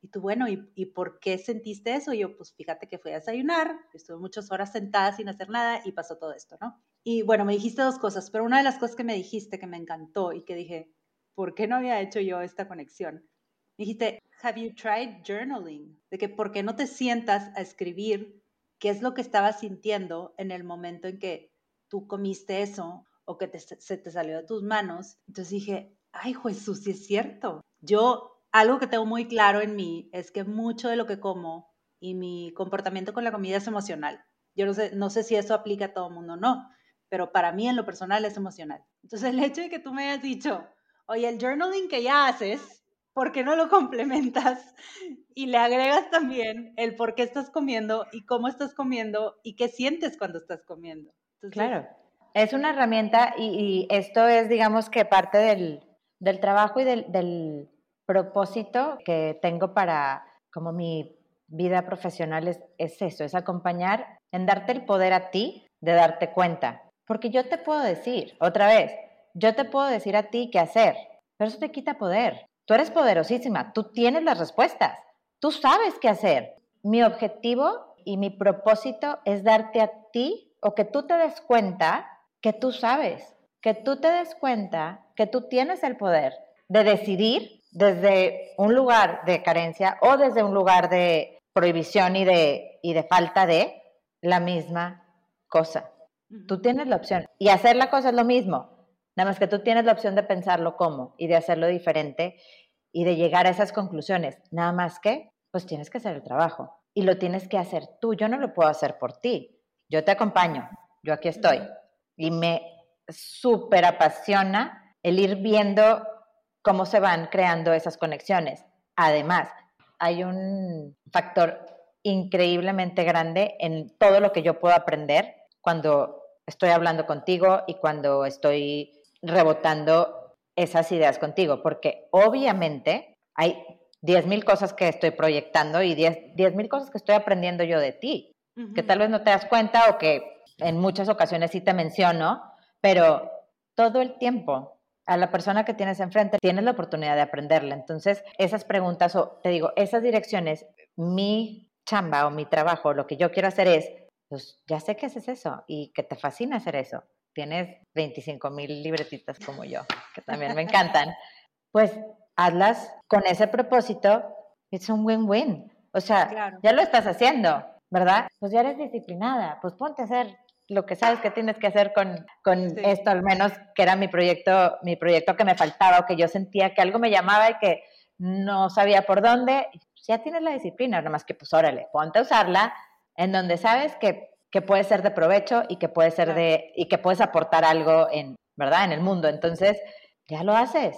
y tú, bueno, ¿y, ¿y, por qué sentiste eso? Y yo, pues fíjate que fui a desayunar, estuve muchas horas sentada sin hacer nada y pasó todo esto, ¿no? Y bueno, me dijiste dos cosas, pero una de las cosas que me dijiste que me encantó y que dije, ¿por qué no había hecho yo esta conexión? Me dijiste, have you tried journaling? De que, ¿por qué no te sientas a escribir qué es lo que estabas sintiendo en el momento en que tú comiste eso o que se te salió de tus manos? Entonces dije, ay, Jesús, sí es cierto. Yo algo que tengo muy claro en mí es que mucho de lo que como y mi comportamiento con la comida es emocional. Yo no sé, no sé si eso aplica a todo el mundo o no, pero para mí en lo personal es emocional. Entonces el hecho de que tú me hayas dicho, oye, el journaling que ya haces, ¿por qué no lo complementas y le agregas también el por qué estás comiendo y cómo estás comiendo y qué sientes cuando estás comiendo? claro, es una herramienta y, esto es, digamos que parte del, del trabajo y del propósito que tengo para como mi vida profesional es, es eso, es acompañar en darte el poder a ti de darte cuenta. Porque yo te puedo decir, otra vez, yo te puedo decir a ti qué hacer, pero eso te quita poder. Tú eres poderosísima, tú tienes las respuestas, tú sabes qué hacer. Mi objetivo y mi propósito es darte a ti o que tú te des cuenta que tú sabes, que tú te des cuenta que tú tienes el poder de decidir desde un lugar de carencia o desde un lugar de prohibición y de, y de falta de la misma cosa. Tú tienes la opción. Y hacer la cosa es lo mismo. Nada más que tú tienes la opción de pensarlo como y de hacerlo diferente y de llegar a esas conclusiones. Nada más que, pues tienes que hacer el trabajo y lo tienes que hacer tú. Yo no lo puedo hacer por ti. Yo te acompaño. Yo aquí estoy. Y me súper apasiona el ir viendo cómo se van creando esas conexiones. Además, hay un factor increíblemente grande en todo lo que yo puedo aprender cuando estoy hablando contigo y cuando estoy rebotando esas ideas contigo, porque obviamente hay 10.000 cosas que estoy proyectando y 10.000 cosas que estoy aprendiendo yo de ti, que tal vez no te das cuenta o que en muchas ocasiones sí te menciono, pero todo el tiempo a la persona que tienes enfrente tienes la oportunidad de aprenderla. Entonces, esas preguntas o te digo, esas direcciones, mi chamba o mi trabajo, lo que yo quiero hacer es, pues ya sé que haces eso y que te fascina hacer eso. Tienes 25 mil libretitas como yo, que también me encantan. Pues hazlas con ese propósito, es un win-win. O sea, ya lo estás haciendo, ¿verdad? Pues ya eres disciplinada, pues ponte a hacer lo que sabes que tienes que hacer con, con esto, al menos que era mi proyecto, mi proyecto que me faltaba o que yo sentía que algo me llamaba y que no sabía por dónde, ya tienes la disciplina, nada más que pues órale, ponte a usarla en donde sabes que, que puede ser de provecho y que puede ser de, y que puedes aportar algo en, ¿verdad? En el mundo. Entonces, ya lo haces.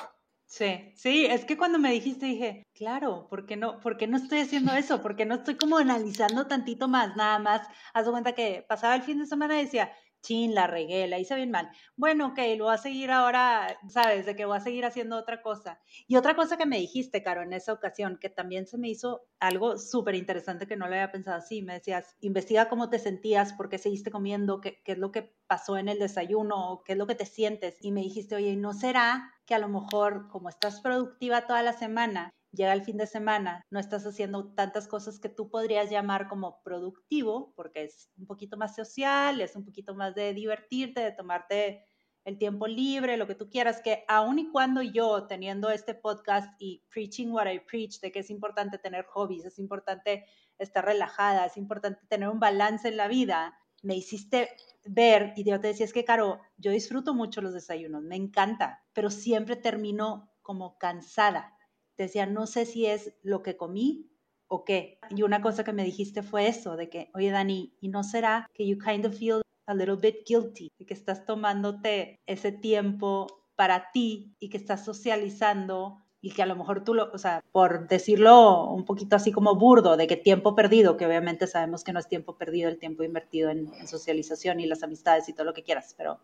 Sí, sí, es que cuando me dijiste dije, claro, ¿por qué no, por qué no estoy haciendo eso? ¿Por qué no estoy como analizando tantito más? Nada más, haz cuenta que pasaba el fin de semana y decía, chin, la regué, la hice bien mal. Bueno, ok, lo voy a seguir ahora, sabes, de que voy a seguir haciendo otra cosa. Y otra cosa que me dijiste, Caro, en esa ocasión, que también se me hizo algo súper interesante que no lo había pensado así, me decías, investiga cómo te sentías, por qué seguiste comiendo, qué, qué es lo que pasó en el desayuno, qué es lo que te sientes. Y me dijiste, oye, ¿no será que a lo mejor como estás productiva toda la semana llega el fin de semana, no estás haciendo tantas cosas que tú podrías llamar como productivo, porque es un poquito más social, es un poquito más de divertirte, de tomarte el tiempo libre, lo que tú quieras, que aun y cuando yo teniendo este podcast y preaching what I preach, de que es importante tener hobbies, es importante estar relajada, es importante tener un balance en la vida, me hiciste ver y yo te decía, es que, Caro, yo disfruto mucho los desayunos, me encanta, pero siempre termino como cansada decía, no sé si es lo que comí o qué. Y una cosa que me dijiste fue eso, de que, oye Dani, ¿y no será que you kind of feel a little bit guilty? Que estás tomándote ese tiempo para ti y que estás socializando y que a lo mejor tú lo, o sea, por decirlo un poquito así como burdo, de que tiempo perdido, que obviamente sabemos que no es tiempo perdido, el tiempo invertido en, socialización y las amistades y todo lo que quieras, pero...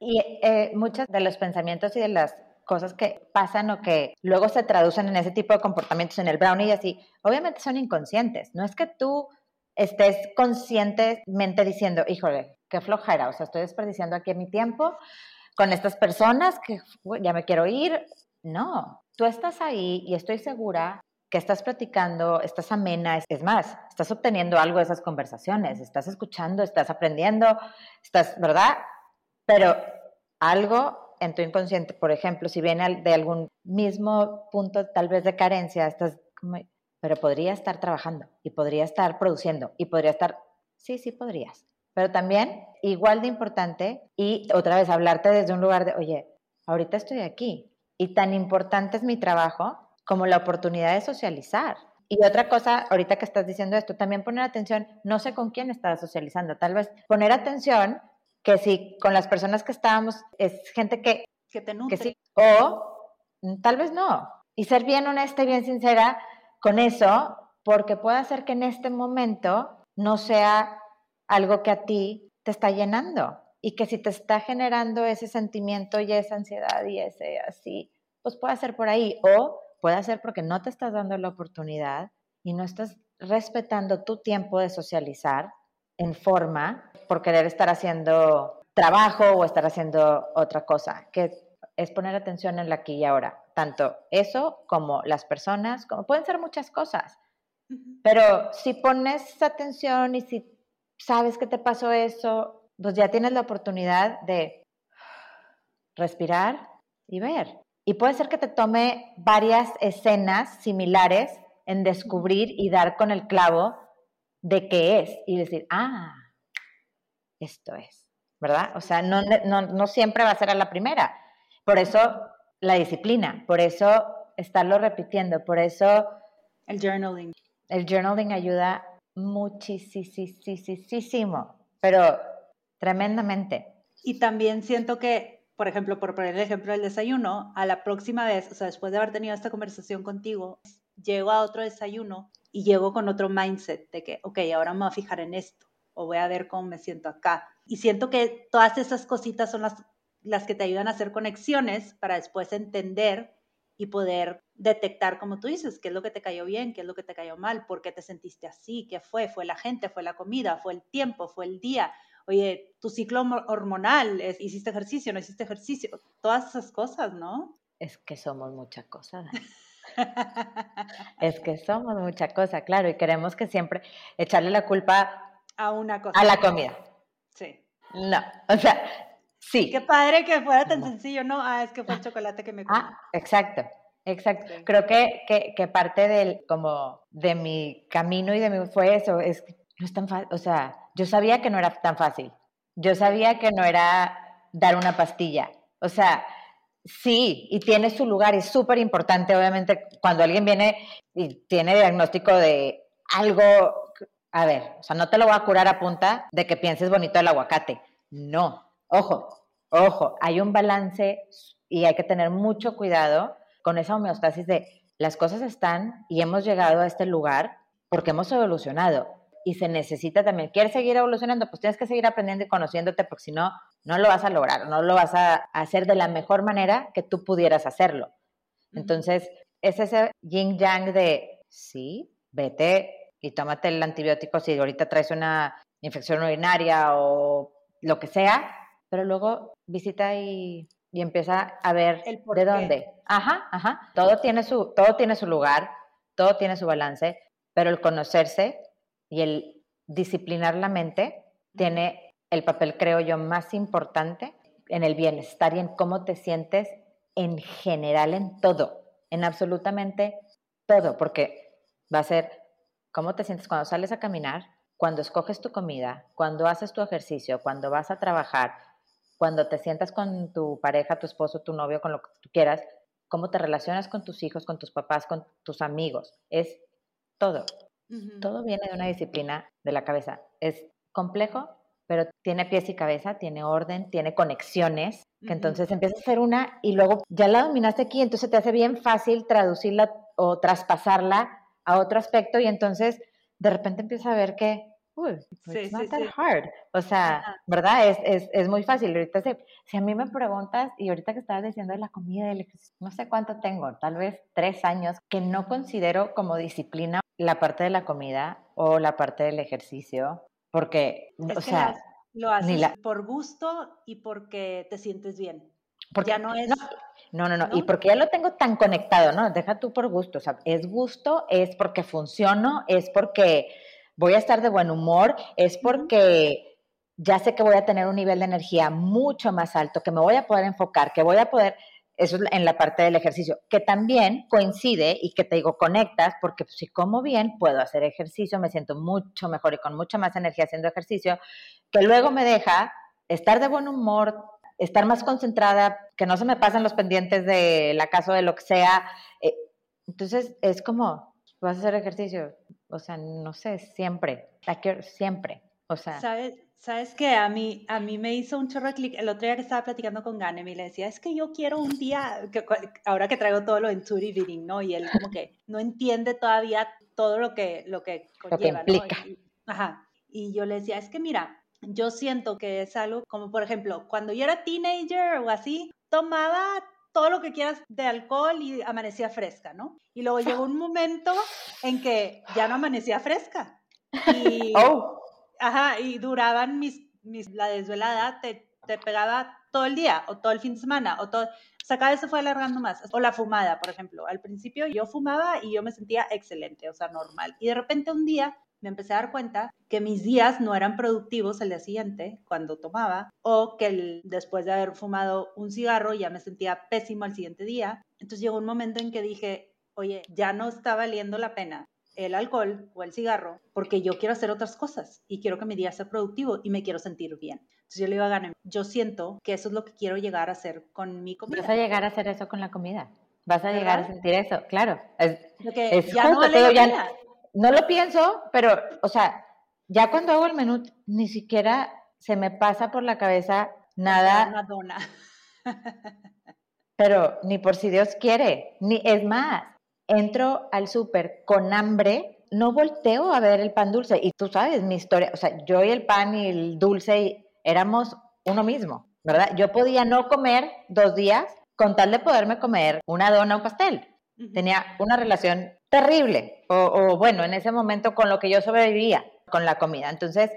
Y eh, muchos de los pensamientos y de las cosas que pasan o que luego se traducen en ese tipo de comportamientos en el brownie y así, obviamente son inconscientes. No es que tú estés conscientemente diciendo, híjole, qué flojera, o sea, estoy desperdiciando aquí mi tiempo con estas personas que ya me quiero ir. No, tú estás ahí y estoy segura que estás platicando, estás amena, es más, estás obteniendo algo de esas conversaciones, estás escuchando, estás aprendiendo, estás, ¿verdad? Pero algo en tu inconsciente, por ejemplo, si viene de algún mismo punto tal vez de carencia, estás pero podría estar trabajando y podría estar produciendo y podría estar, sí, sí podrías, pero también igual de importante y otra vez hablarte desde un lugar de, oye, ahorita estoy aquí y tan importante es mi trabajo como la oportunidad de socializar. Y otra cosa, ahorita que estás diciendo esto, también poner atención, no sé con quién estás socializando, tal vez poner atención que si con las personas que estábamos es gente que... Que te nutre. sí, o mm, tal vez no. Y ser bien honesta y bien sincera con eso, porque puede ser que en este momento no sea algo que a ti te está llenando y que si te está generando ese sentimiento y esa ansiedad y ese así, pues puede ser por ahí o puede ser porque no te estás dando la oportunidad y no estás respetando tu tiempo de socializar en forma por querer estar haciendo trabajo o estar haciendo otra cosa, que es poner atención en la aquí y ahora. Tanto eso como las personas, como pueden ser muchas cosas. Pero si pones atención y si sabes que te pasó eso, pues ya tienes la oportunidad de respirar y ver. Y puede ser que te tome varias escenas similares en descubrir y dar con el clavo de qué es y decir, ah, esto es, ¿verdad? O sea, no, no, no siempre va a ser a la primera. Por eso la disciplina, por eso estarlo repitiendo, por eso... El journaling. El journaling ayuda muchísimo, pero tremendamente. Y también siento que, por ejemplo, por poner el ejemplo del desayuno, a la próxima vez, o sea, después de haber tenido esta conversación contigo, llego a otro desayuno y llego con otro mindset de que, ok, ahora me voy a fijar en esto o voy a ver cómo me siento acá. Y siento que todas esas cositas son las, las que te ayudan a hacer conexiones para después entender y poder detectar, como tú dices, qué es lo que te cayó bien, qué es lo que te cayó mal, por qué te sentiste así, qué fue, fue la gente, fue la comida, fue el tiempo, fue el día, oye, tu ciclo hormonal, hiciste ejercicio, no hiciste ejercicio, todas esas cosas, ¿no? Es que somos muchas cosas. es que somos mucha cosa, claro, y queremos que siempre echarle la culpa a una cosa. A la comida. Sí. No, o sea, sí. Qué padre que fuera tan sencillo, ¿no? Ah, es que fue el chocolate que me comí. Ah, exacto. Exacto. Creo que, que, que, parte del, como de mi camino y de mi fue eso, es que no es tan fácil, o sea, yo sabía que no era tan fácil. Yo sabía que no era dar una pastilla. O sea, sí, y tiene su lugar, es súper importante, obviamente, cuando alguien viene y tiene diagnóstico de algo, a ver, o sea, no te lo voy a curar a punta de que pienses bonito el aguacate. No, ojo, ojo, hay un balance y hay que tener mucho cuidado con esa homeostasis de las cosas están y hemos llegado a este lugar porque hemos evolucionado y se necesita también, ¿quieres seguir evolucionando? Pues tienes que seguir aprendiendo y conociéndote porque si no, no lo vas a lograr, no lo vas a hacer de la mejor manera que tú pudieras hacerlo. Entonces, es ese yin yang de, sí, vete y tómate el antibiótico si ahorita traes una infección urinaria o lo que sea, pero luego visita y y empieza a ver de dónde. Ajá, ajá. Todo tiene, su, todo tiene su lugar, todo tiene su balance, pero el conocerse y el disciplinar la mente tiene el papel, creo yo, más importante en el bienestar y en cómo te sientes en general en todo, en absolutamente todo, porque va a ser cómo te sientes cuando sales a caminar, cuando escoges tu comida, cuando haces tu ejercicio, cuando vas a trabajar, cuando te sientas con tu pareja, tu esposo, tu novio, con lo que tú quieras, cómo te relacionas con tus hijos, con tus papás, con tus amigos. Es todo. Todo viene de una disciplina de la cabeza. Es complejo, pero tiene pies y cabeza, tiene orden, tiene conexiones, que entonces empiezas a hacer una y luego ya la dominaste aquí, entonces te hace bien fácil traducirla o traspasarla a otro aspecto y entonces de repente empiezas a ver que uy, it's not that hard. O sea, ¿verdad? Es, es, es, muy fácil. Ahorita, si, si, a mí me preguntas, y ahorita que estabas diciendo de la comida, no sé cuánto tengo, tal vez tres años, que no considero como disciplina la parte de la comida o la parte del ejercicio, porque, o sea... Lo haces por gusto y porque te sientes bien. Porque ya no es... No, no, no, y porque ya lo tengo tan conectado, ¿no? Deja tú por gusto, o sea, es gusto, es porque funciono, es porque voy a estar de buen humor, es porque ya sé que voy a tener un nivel de energía mucho más alto, que me voy a poder enfocar, que voy a poder, eso es en la parte del ejercicio, que también coincide y que te digo, conectas, porque si como bien, puedo hacer ejercicio, me siento mucho mejor y con mucha más energía haciendo ejercicio, que luego me deja estar de buen humor, estar más concentrada, que no se me pasen los pendientes de la casa o de lo que sea. Eh, entonces es como, vas a hacer ejercicio, o sea, no sé, siempre, siempre, o sea. ¿Sabes? ¿Sabes qué? A mí, a mí me hizo un chorro de clic el otro día que estaba platicando con Ganem y le decía, es que yo quiero un día, que, ahora que traigo todo lo de intuitive ¿no? Y él como que no entiende todavía todo lo que, lo que conlleva, lo que implica. ¿no? Y, ajá. Y yo le decía, es que mira, yo siento que es algo como, por ejemplo, cuando yo era teenager o así, tomaba todo lo que quieras de alcohol y amanecía fresca, ¿no? Y luego llegó un momento en que ya no amanecía fresca. Y, oh. Ajá, y duraban mis, mis la desvelada, te, te pegaba todo el día o todo el fin de semana o todo, o sea, cada vez se fue alargando más. O la fumada, por ejemplo. Al principio yo fumaba y yo me sentía excelente, o sea, normal. Y de repente un día me empecé a dar cuenta que mis días no eran productivos el día siguiente cuando tomaba o que después de haber fumado un cigarro ya me sentía pésimo al siguiente día. Entonces llegó un momento en que dije, oye, ya no está valiendo la pena el alcohol o el cigarro porque yo quiero hacer otras cosas y quiero que mi día sea productivo y me quiero sentir bien. Entonces yo le iba a ganar. Yo siento que eso es lo que quiero llegar a hacer con mi comida. Vas a llegar a hacer eso con la comida. Vas a llegar a sentir eso, claro. Es, ya no, no lo pienso, pero, o sea, ya cuando hago el menú, ni siquiera se me pasa por la cabeza nada. Una dona. pero ni por si Dios quiere, ni es más, entro al súper con hambre, no volteo a ver el pan dulce. Y tú sabes mi historia, o sea, yo y el pan y el dulce éramos uno mismo, ¿verdad? Yo podía no comer dos días con tal de poderme comer una dona o un pastel. Tenía una relación terrible, o, o, bueno, en ese momento con lo que yo sobrevivía, con la comida. Entonces,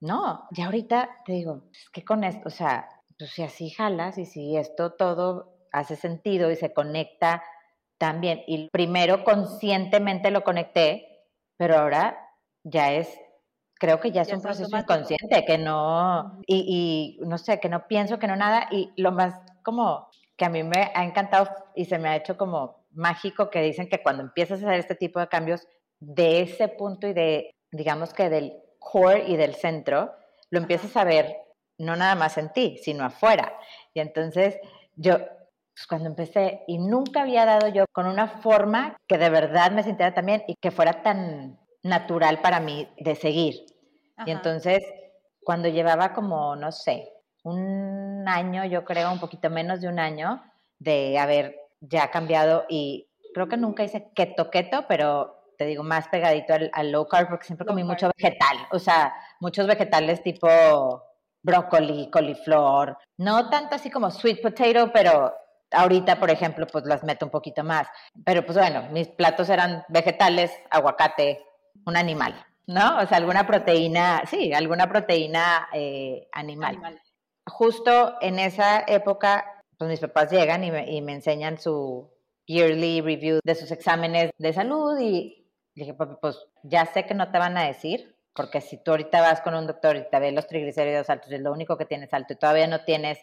no, ya ahorita te digo, es que con esto, o sea, pues si así jalas y si esto todo hace sentido y se conecta también. Y primero conscientemente lo conecté, pero ahora ya es, creo que ya es un proceso inconsciente, que no, y, y no sé, que no pienso, que no nada. Y lo más como que a mí me ha encantado y se me ha hecho como mágico que dicen que cuando empiezas a hacer este tipo de cambios, de ese punto y de, digamos que del core y del centro, lo empiezas a ver no nada más en ti, sino afuera. Y entonces yo pues cuando empecé y nunca había dado yo con una forma que de verdad me sintiera también y que fuera tan natural para mí de seguir. Y entonces, cuando llevaba como, no sé, un año, yo creo, un poquito menos de un año, de haber ya cambiado y creo que nunca hice keto keto, pero te digo, más pegadito al, low carb porque siempre comí mucho vegetal, o sea, muchos vegetales tipo brócoli, coliflor, no tanto así como sweet potato, pero Ahorita, por ejemplo, pues las meto un poquito más. Pero pues bueno, mis platos eran vegetales, aguacate, un animal, ¿no? O sea, alguna proteína, sí, alguna proteína eh, animal. Justo en esa época, pues mis papás llegan y me, y me enseñan su yearly review de sus exámenes de salud y dije, pues ya sé que no te van a decir, porque si tú ahorita vas con un doctor y te ve los triglicéridos altos es lo único que tienes alto y todavía no tienes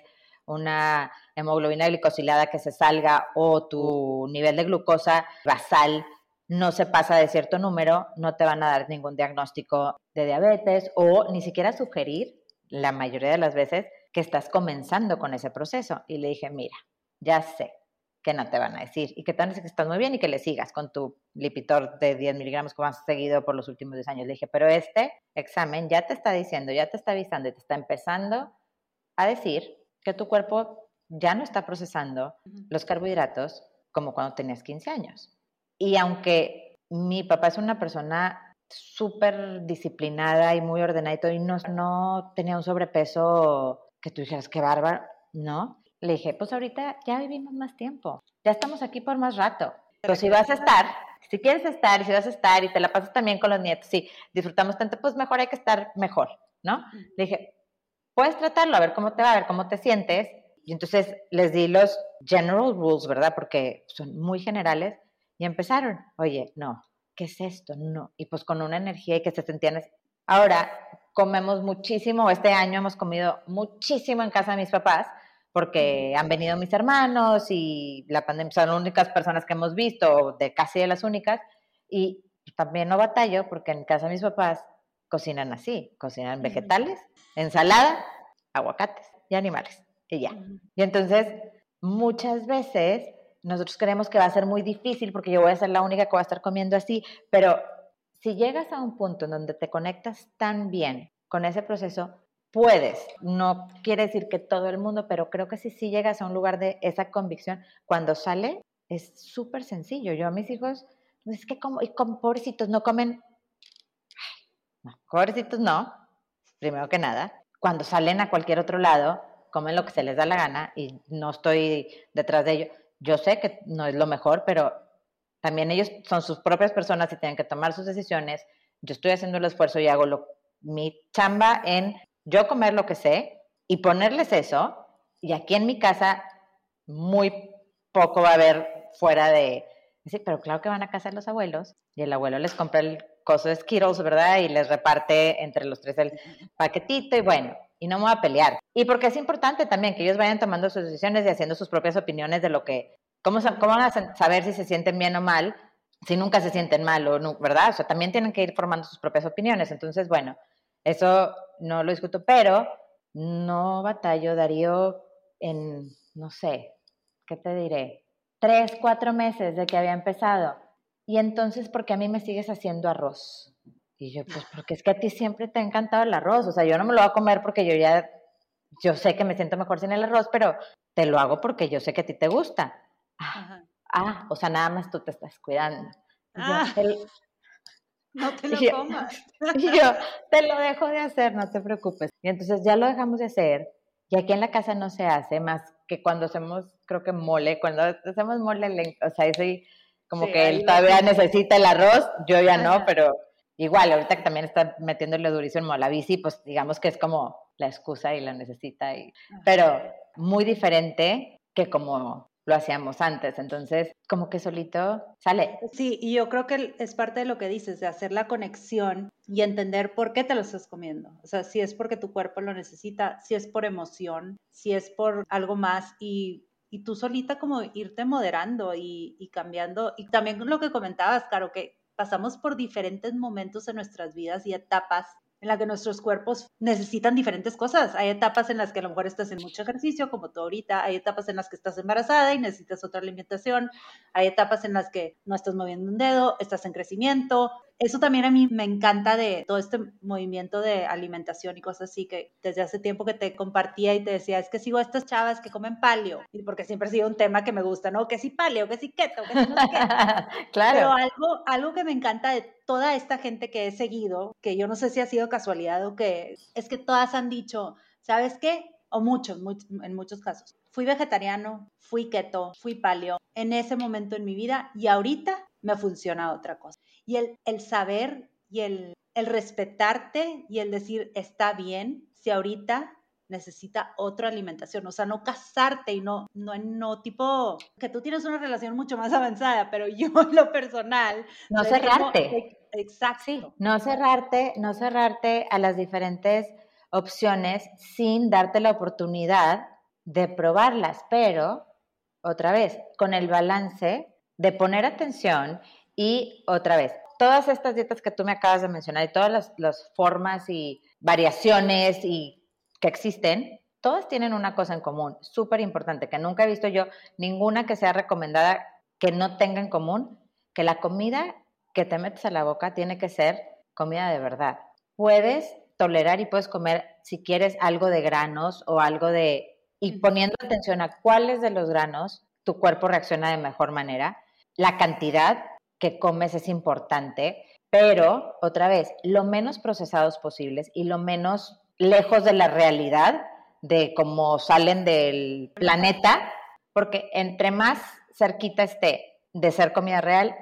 una hemoglobina glicosilada que se salga o tu nivel de glucosa basal no se pasa de cierto número, no te van a dar ningún diagnóstico de diabetes o ni siquiera sugerir, la mayoría de las veces, que estás comenzando con ese proceso. Y le dije, mira, ya sé que no te van a decir y que decir que estás muy bien y que le sigas con tu Lipitor de 10 miligramos como has seguido por los últimos 10 años. Le dije, pero este examen ya te está diciendo, ya te está avisando y te está empezando a decir que tu cuerpo ya no está procesando los carbohidratos como cuando tenías 15 años. Y aunque mi papá es una persona súper disciplinada y muy ordenada y no, no tenía un sobrepeso que tú dijeras, qué bárbaro, ¿no? Le dije, pues ahorita ya vivimos más tiempo, ya estamos aquí por más rato. Pero si vas a estar, si quieres estar y si vas a estar y te la pasas también con los nietos, sí, disfrutamos tanto, pues mejor hay que estar mejor, ¿no? Le dije, puedes tratarlo, a ver cómo te va, a ver cómo te sientes. Y entonces les di los general rules, ¿verdad? Porque son muy generales. Y empezaron, oye, no, ¿qué es esto? No. Y pues con una energía y que se sentían... Ahora comemos muchísimo, este año hemos comido muchísimo en casa de mis papás, porque han venido mis hermanos y la pandemia son las únicas personas que hemos visto, de casi de las únicas. Y también no batallo porque en casa de mis papás cocinan así, cocinan vegetales, ensalada, aguacates y animales, y ya. Y entonces, muchas veces nosotros creemos que va a ser muy difícil porque yo voy a ser la única que va a estar comiendo así, pero si llegas a un punto en donde te conectas tan bien con ese proceso, puedes. No quiere decir que todo el mundo, pero creo que si sí llegas a un lugar de esa convicción, cuando sale, es súper sencillo. Yo a mis hijos, es que como, y como pobrecitos, no comen, pobrecitos no, primero que nada, cuando salen a cualquier otro lado, comen lo que se les da la gana y no estoy detrás de ello. Yo sé que no es lo mejor, pero también ellos son sus propias personas y tienen que tomar sus decisiones. Yo estoy haciendo el esfuerzo y hago lo, mi chamba en yo comer lo que sé y ponerles eso. Y aquí en mi casa muy poco va a haber fuera de... decir, pero claro que van a casa los abuelos y el abuelo les compra el coso de Skittles, ¿verdad? Y les reparte entre los tres el paquetito y bueno, y no me voy a pelear. Y porque es importante también que ellos vayan tomando sus decisiones y haciendo sus propias opiniones de lo que, cómo, cómo van a saber si se sienten bien o mal, si nunca se sienten mal o no, ¿verdad? O sea, también tienen que ir formando sus propias opiniones. Entonces, bueno, eso no lo discuto, pero no batallo, Darío, en, no sé, ¿qué te diré? Tres, cuatro meses de que había empezado. Y entonces, ¿por qué a mí me sigues haciendo arroz? Y yo, pues porque es que a ti siempre te ha encantado el arroz. O sea, yo no me lo voy a comer porque yo ya, yo sé que me siento mejor sin el arroz, pero te lo hago porque yo sé que a ti te gusta. Ah, ah o sea, nada más tú te estás cuidando. Ah, no te lo comas. Y yo, te lo dejo de hacer, no te preocupes. Y entonces ya lo dejamos de hacer. Y aquí en la casa no se hace más que cuando hacemos, creo que mole, cuando hacemos mole, o sea, ese como que él todavía necesita el arroz, yo ya no, pero igual, ahorita que también está metiéndole durísimo a la bici, pues digamos que es como la excusa y la necesita, y, pero muy diferente que como lo hacíamos antes. Entonces, como que solito sale. Sí, y yo creo que es parte de lo que dices, de hacer la conexión y entender por qué te lo estás comiendo. O sea, si es porque tu cuerpo lo necesita, si es por emoción, si es por algo más y y tú solita como irte moderando y, y, cambiando. Y también lo que comentabas, Caro, que pasamos por diferentes momentos en nuestras vidas y etapas en las que nuestros cuerpos necesitan diferentes cosas. Hay etapas en las que a lo mejor estás en mucho ejercicio, como tú ahorita, hay etapas en las que estás embarazada y necesitas otra alimentación, hay etapas en las que no estás moviendo un dedo, estás en crecimiento, eso también a mí me encanta de todo este movimiento de alimentación y cosas así que desde hace tiempo que te compartía y te decía, es que sigo a estas chavas que comen paleo, y porque siempre ha sido un tema que me gusta, ¿no? Que si paleo, que si keto, que si no keto. claro. Pero algo, algo que me encanta de toda esta gente que he seguido, que yo no sé si ha sido casualidad o que es que todas han dicho, ¿sabes qué? O muchos, en muchos casos. Fui vegetariano, fui keto, fui paleo en ese momento en mi vida y ahorita me funciona otra cosa. Y el, el saber y el, el respetarte y el decir, está bien, si ahorita necesita otra alimentación, o sea, no casarte y no, no, no tipo, que tú tienes una relación mucho más avanzada, pero yo en lo personal. No cerrarte. exacto. no cerrarte, no cerrarte a las diferentes opciones sin darte la oportunidad de probarlas, pero otra vez, con el balance de poner atención y otra vez, todas estas dietas que tú me acabas de mencionar y todas las, formas y variaciones y que existen, todas tienen una cosa en común, súper importante, que nunca he visto yo ninguna que sea recomendada que no tenga en común, que la comida que te metes a la boca tiene que ser comida de verdad. Puedes tolerar y puedes comer si quieres algo de granos o algo de... y poniendo atención a cuáles de los granos tu cuerpo reacciona de mejor manera. La cantidad que comes es importante, pero otra vez, lo menos procesados posibles y lo menos lejos de la realidad de cómo salen del planeta, porque entre más cerquita esté de ser comida real,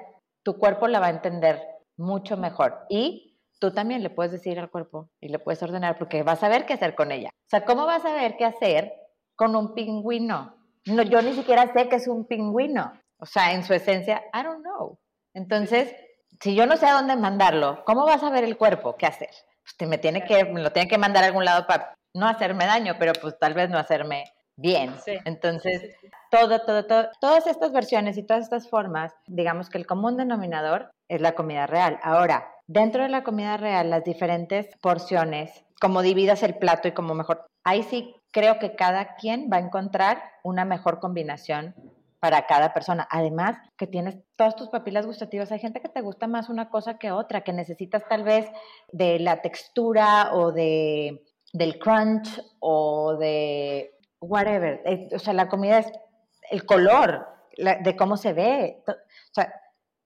tu cuerpo la va a entender mucho mejor. Y tú también le puedes decir al cuerpo y le puedes ordenar porque vas a ver qué hacer con ella. O sea, ¿cómo vas a ver qué hacer con un pingüino? No, yo ni siquiera sé qué es un pingüino. O sea, en su esencia, I don't know. Entonces, si yo no sé a dónde mandarlo, ¿cómo vas a ver el cuerpo? ¿Qué hacer? Pues me tiene que, me lo tiene que mandar a algún lado para no hacerme daño, pero pues tal vez no hacerme bien. Entonces, todo, todo, todo, todas estas versiones y todas estas formas, digamos que el común denominador es la comida real. Ahora, dentro de la comida real, las diferentes porciones, como dividas el plato y como mejor, ahí sí creo que cada quien va a encontrar una mejor combinación para cada persona. Además, que tienes todas tus papilas gustativas. Hay gente que te gusta más una cosa que otra, que necesitas tal vez de la textura o de, del crunch o de whatever. Eh, o sea, la comida es el color, de cómo se ve, o sea,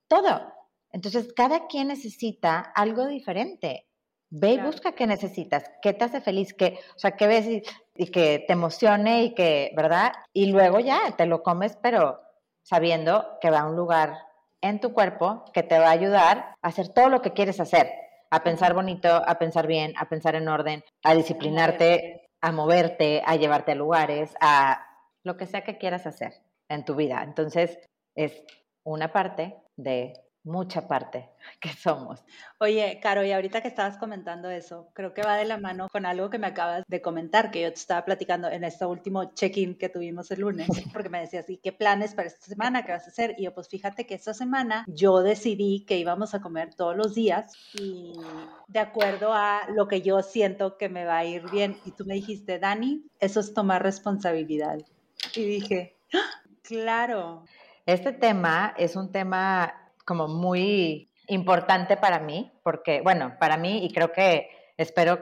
todo. Entonces, cada quien necesita algo diferente. Ve y busca qué necesitas, qué te hace feliz, qué, o sea, qué ves y, que te emocione y que, ¿verdad? Y luego ya te lo comes, pero sabiendo que va a un lugar en tu cuerpo que te va a ayudar a hacer todo lo que quieres hacer, a pensar bonito, a pensar bien, a pensar en orden, a disciplinarte, a moverte, a llevarte a lugares, a lo que sea que quieras hacer en tu vida. Entonces, es una parte de mucha parte que somos. Oye, Caro, y ahorita que estabas comentando eso, creo que va de la mano con algo que me acabas de comentar, que yo te estaba platicando en este último check-in que tuvimos el lunes, porque me decías, ¿y qué planes para esta semana? ¿Qué vas a hacer? Y yo, pues fíjate que esta semana yo decidí que íbamos a comer todos los días y de acuerdo a lo que yo siento que me va a ir bien. Y tú me dijiste, Dani, eso es tomar responsabilidad. Y dije, ¡Ah! claro. Este tema es un tema como muy importante para mí, porque, bueno, para mí y creo que espero,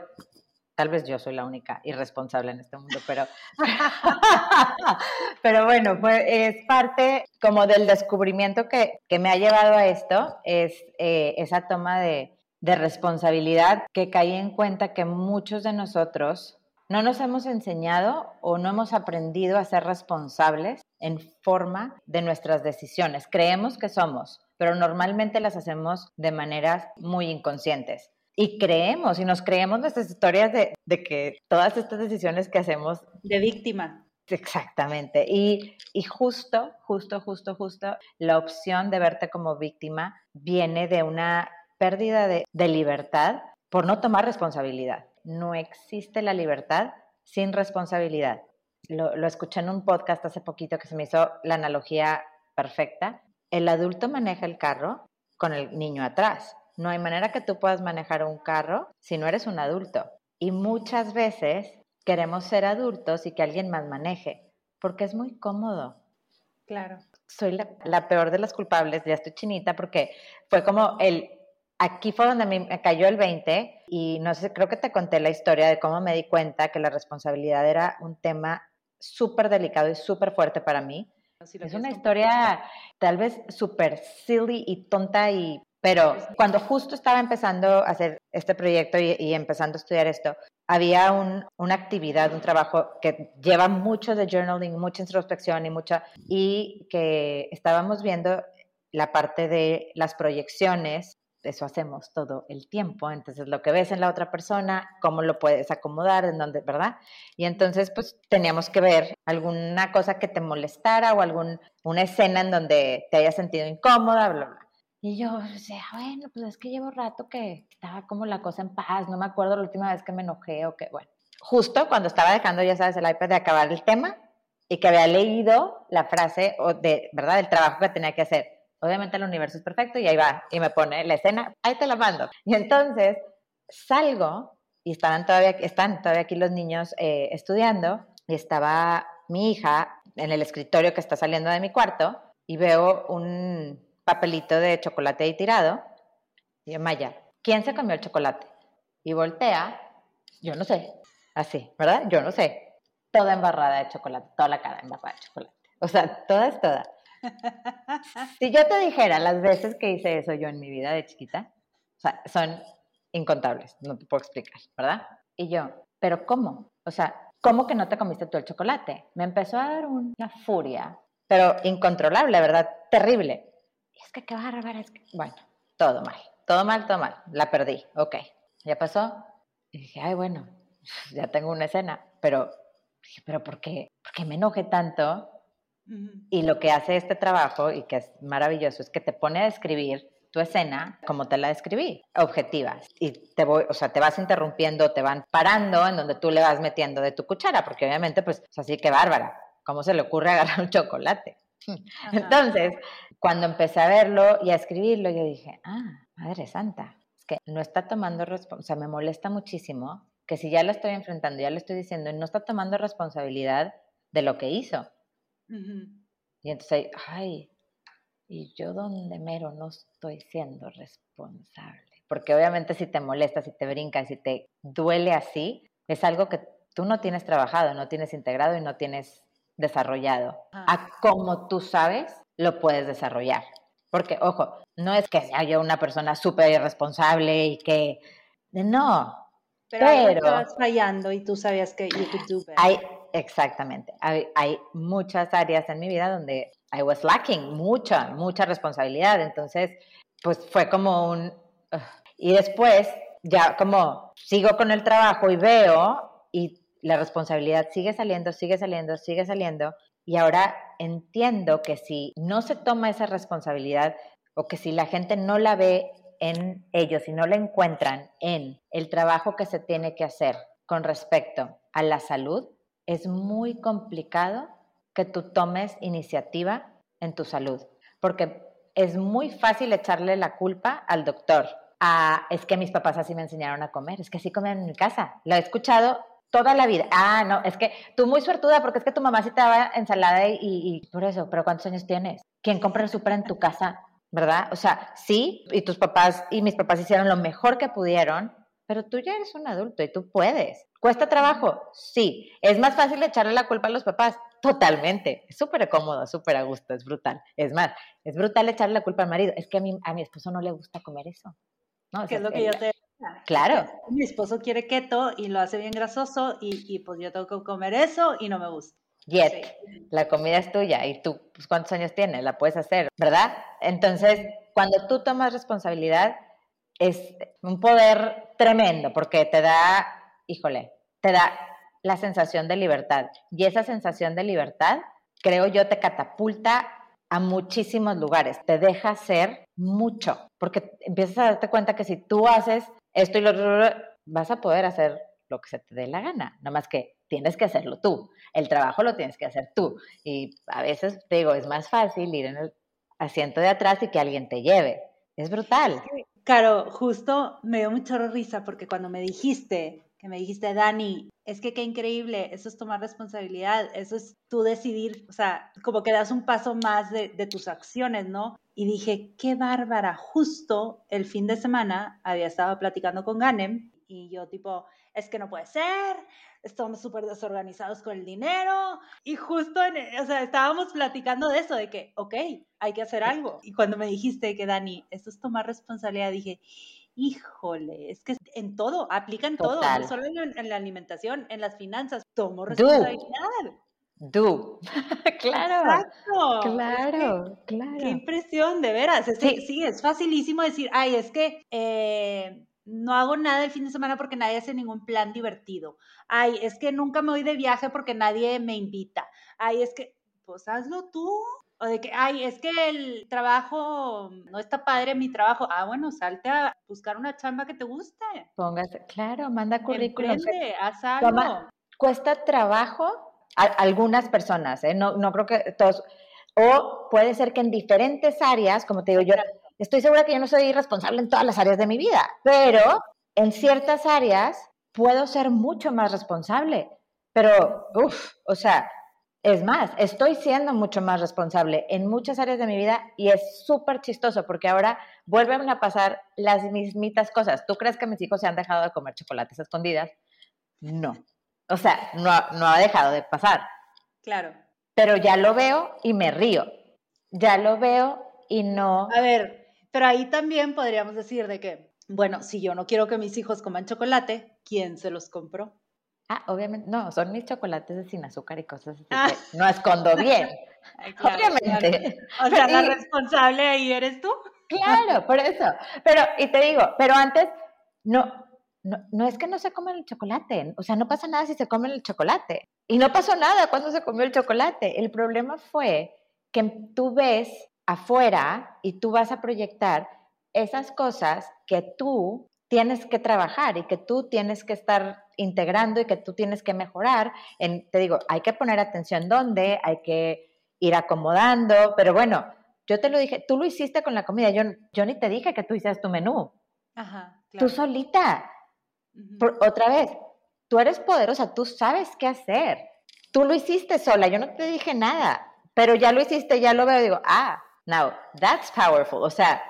tal vez yo soy la única irresponsable en este mundo, pero, pero bueno, pues es parte como del descubrimiento que, que me ha llevado a esto, es eh, esa toma de, de responsabilidad que caí en cuenta que muchos de nosotros no nos hemos enseñado o no hemos aprendido a ser responsables en forma de nuestras decisiones. Creemos que somos, pero normalmente las hacemos de maneras muy inconscientes. Y creemos, y nos creemos nuestras historias de, que todas estas decisiones que hacemos... De víctima. Exactamente. Y, y, justo, justo, justo, justo, la opción de verte como víctima viene de una pérdida de, de libertad por no tomar responsabilidad. No existe la libertad sin responsabilidad. Lo, lo escuché en un podcast hace poquito que se me hizo la analogía perfecta el adulto maneja el carro con el niño atrás. No hay manera que tú puedas manejar un carro si no eres un adulto. Y muchas veces queremos ser adultos y que alguien más maneje, porque es muy cómodo. Claro. Soy la, peor de las culpables, ya estoy chinita, porque fue como el, aquí fue donde me cayó el 20 y no sé, creo que te conté la historia de cómo me di cuenta que la responsabilidad era un tema súper delicado y súper fuerte para mí es una historia tal vez súper silly y tonta y pero cuando justo estaba empezando a hacer este proyecto y, empezando a estudiar esto, había una actividad, un trabajo que lleva mucho de journaling, mucha introspección y mucha, y que estábamos viendo la parte de las proyecciones eso hacemos todo el tiempo. Entonces, lo que ves en la otra persona, cómo lo puedes acomodar, en dónde, ¿verdad? Y entonces, pues teníamos que ver alguna cosa que te molestara o alguna escena en donde te hayas sentido incómoda, bla, bla. Y yo decía, bueno, pues es que llevo rato que estaba como la cosa en paz, no me acuerdo la última vez que me enojé o que, bueno. Justo cuando estaba dejando, ya sabes, el iPad de acabar el tema y que había leído la frase, o de, ¿verdad?, del trabajo que tenía que hacer Obviamente el universo es perfecto y ahí va, y me pone la escena, ahí te la mando. Y entonces salgo y estaban todavía, están todavía aquí los niños eh, estudiando y estaba mi hija en el escritorio que está saliendo de mi cuarto y veo un papelito de chocolate ahí tirado. Y yo, Maya, ¿quién se comió el chocolate? Y voltea, yo no sé, así, ¿verdad? Yo no sé. Toda embarrada de chocolate, toda la cara embarrada de chocolate. O sea, toda es toda. si yo te dijera las veces que hice eso yo en mi vida de chiquita, o sea, son incontables, no te puedo explicar, ¿verdad? Y yo, ¿pero cómo? O sea, ¿cómo que no te comiste tú el chocolate? Me empezó a dar una furia, pero incontrolable, ¿verdad? Terrible. Y es que qué bárbara, es que... Bueno, todo mal, todo mal, todo mal. La perdí, ok. Ya pasó. Y dije, ay, bueno, ya tengo una escena, pero pero ¿por qué? ¿Por qué me enojé tanto? Y lo que hace este trabajo, y que es maravilloso, es que te pone a describir tu escena como te la describí, objetiva. Y te voy, o sea, te vas interrumpiendo, te van parando en donde tú le vas metiendo de tu cuchara, porque obviamente, pues, así que bárbara, ¿cómo se le ocurre agarrar un chocolate? Entonces, cuando empecé a verlo y a escribirlo, yo dije, ah, Madre Santa, es que no está tomando responsabilidad, o sea, me molesta muchísimo que si ya lo estoy enfrentando, ya lo estoy diciendo, y no está tomando responsabilidad de lo que hizo. Y entonces, ay, ¿y yo donde mero no estoy siendo responsable? Porque obviamente si te molesta, si te brinca, si te duele así, es algo que tú no tienes trabajado, no tienes integrado y no tienes desarrollado. Ah. A como tú sabes, lo puedes desarrollar. Porque, ojo, no es que sea yo una persona súper irresponsable y que... No, pero, pero estabas fallando y tú sabías que you could do better. Hay, exactamente. Hay, muchas áreas en mi vida donde I was lacking mucha, mucha responsabilidad. Entonces, pues fue como un... y después, ya como sigo con el trabajo y veo y la responsabilidad sigue saliendo, sigue saliendo, sigue saliendo. Y ahora entiendo que si no se toma esa responsabilidad o que si la gente no la ve en ellos y no la encuentran en el trabajo que se tiene que hacer con respecto a la salud, es muy complicado que tú tomes iniciativa en tu salud, porque es muy fácil echarle la culpa al doctor. Ah, es que mis papás así me enseñaron a comer, es que así comen en mi casa. Lo he escuchado toda la vida. Ah, no, es que tú muy suertuda porque es que tu mamá sí te daba ensalada y, por eso, pero ¿cuántos años tienes? ¿Quién compra el súper en tu casa? ¿Verdad? O sea, sí, y tus papás y mis papás hicieron lo mejor que pudieron, pero tú ya eres un adulto y tú puedes. ¿Cuesta trabajo? Sí. ¿Es más fácil echarle la culpa a los papás? Totalmente. Es súper cómodo, súper a gusto, es brutal. Es más, es brutal echarle la culpa al marido. Es que a mi, a mi esposo no le gusta comer eso. ¿no? ¿Qué es lo que yo te Claro. Mi esposo quiere keto y lo hace bien grasoso y, y pues yo tengo que comer eso y no me gusta. Yet, la comida es tuya y tú, pues, ¿cuántos años tienes? La puedes hacer, ¿verdad? Entonces, cuando tú tomas responsabilidad, es un poder tremendo porque te da, híjole, te da la sensación de libertad. Y esa sensación de libertad, creo yo, te catapulta a muchísimos lugares, te deja hacer mucho, porque empiezas a darte cuenta que si tú haces esto y lo vas a poder hacer lo que se te dé la gana, nada más que tienes que hacerlo tú, el trabajo lo tienes que hacer tú. Y a veces te digo, es más fácil ir en el asiento de atrás y que alguien te lleve, es brutal. Claro, justo me dio mucha risa porque cuando me dijiste, que me dijiste, Dani, es que qué increíble, eso es tomar responsabilidad, eso es tú decidir, o sea, como que das un paso más de, tus acciones, ¿no? Y dije, qué bárbara, justo el fin de semana había estado platicando con Ganem y yo tipo, es que no puede ser, estamos súper desorganizados con el dinero y justo, en, o sea, estábamos platicando de eso, de que, ok, hay que hacer algo. Y cuando me dijiste que, Dani, esto es tomar responsabilidad, dije, híjole, es que en todo, aplica en todo, no solo en, la alimentación, en las finanzas, tomo responsabilidad. Do. claro. Exacto. Claro, claro. Qué impresión, de veras. sí. sí, es facilísimo decir, ay, es que eh, no hago nada el fin de semana porque nadie hace ningún plan divertido. Ay, es que nunca me voy de viaje porque nadie me invita. Ay, es que, pues hazlo tú. O de que, ay, es que el trabajo no está padre mi trabajo. Ah, bueno, salte a buscar una chamba que te guste. Póngase, claro, manda currículum. haz algo. cuesta trabajo a algunas personas, ¿eh? no, no creo que todos. O puede ser que en diferentes áreas, como te digo yo, Estoy segura que yo no soy responsable en todas las áreas de mi vida, pero en ciertas áreas puedo ser mucho más responsable. Pero, uff, o sea, es más, estoy siendo mucho más responsable en muchas áreas de mi vida y es súper chistoso porque ahora vuelven a pasar las mismitas cosas. ¿Tú crees que mis hijos se han dejado de comer chocolates escondidas? No. O sea, no, no ha dejado de pasar. Claro. Pero ya lo veo y me río. Ya lo veo y no. A ver, pero ahí también podríamos decir de que, bueno, si yo no quiero que mis hijos coman chocolate, ¿quién se los compró? Ah, obviamente, no, son mis chocolates sin azúcar y cosas así. Ah. no escondo bien. obviamente. O sea, la responsable ahí eres tú. Claro, por eso. Pero, y te digo, pero antes, no, no, no, es que no se comen el chocolate, o sea, no pasa nada si se comen el chocolate. Y no pasó nada cuando se comió el chocolate. El problema fue que tú ves afuera y tú vas a proyectar esas cosas que tú tienes que trabajar y que tú tienes que estar integrando y que tú tienes que mejorar. En, te digo, hay que poner atención dónde, hay que ir acomodando, pero bueno, yo te lo dije, tú lo hiciste con la comida, yo, yo ni te dije que tú hicieras tu menú. Ajá, Tú solita. otra vez, tú eres poderosa, tú sabes qué hacer. Tú lo hiciste sola, yo no te dije nada, pero ya lo hiciste, ya lo veo, digo, ah, Now, that's powerful. O sea,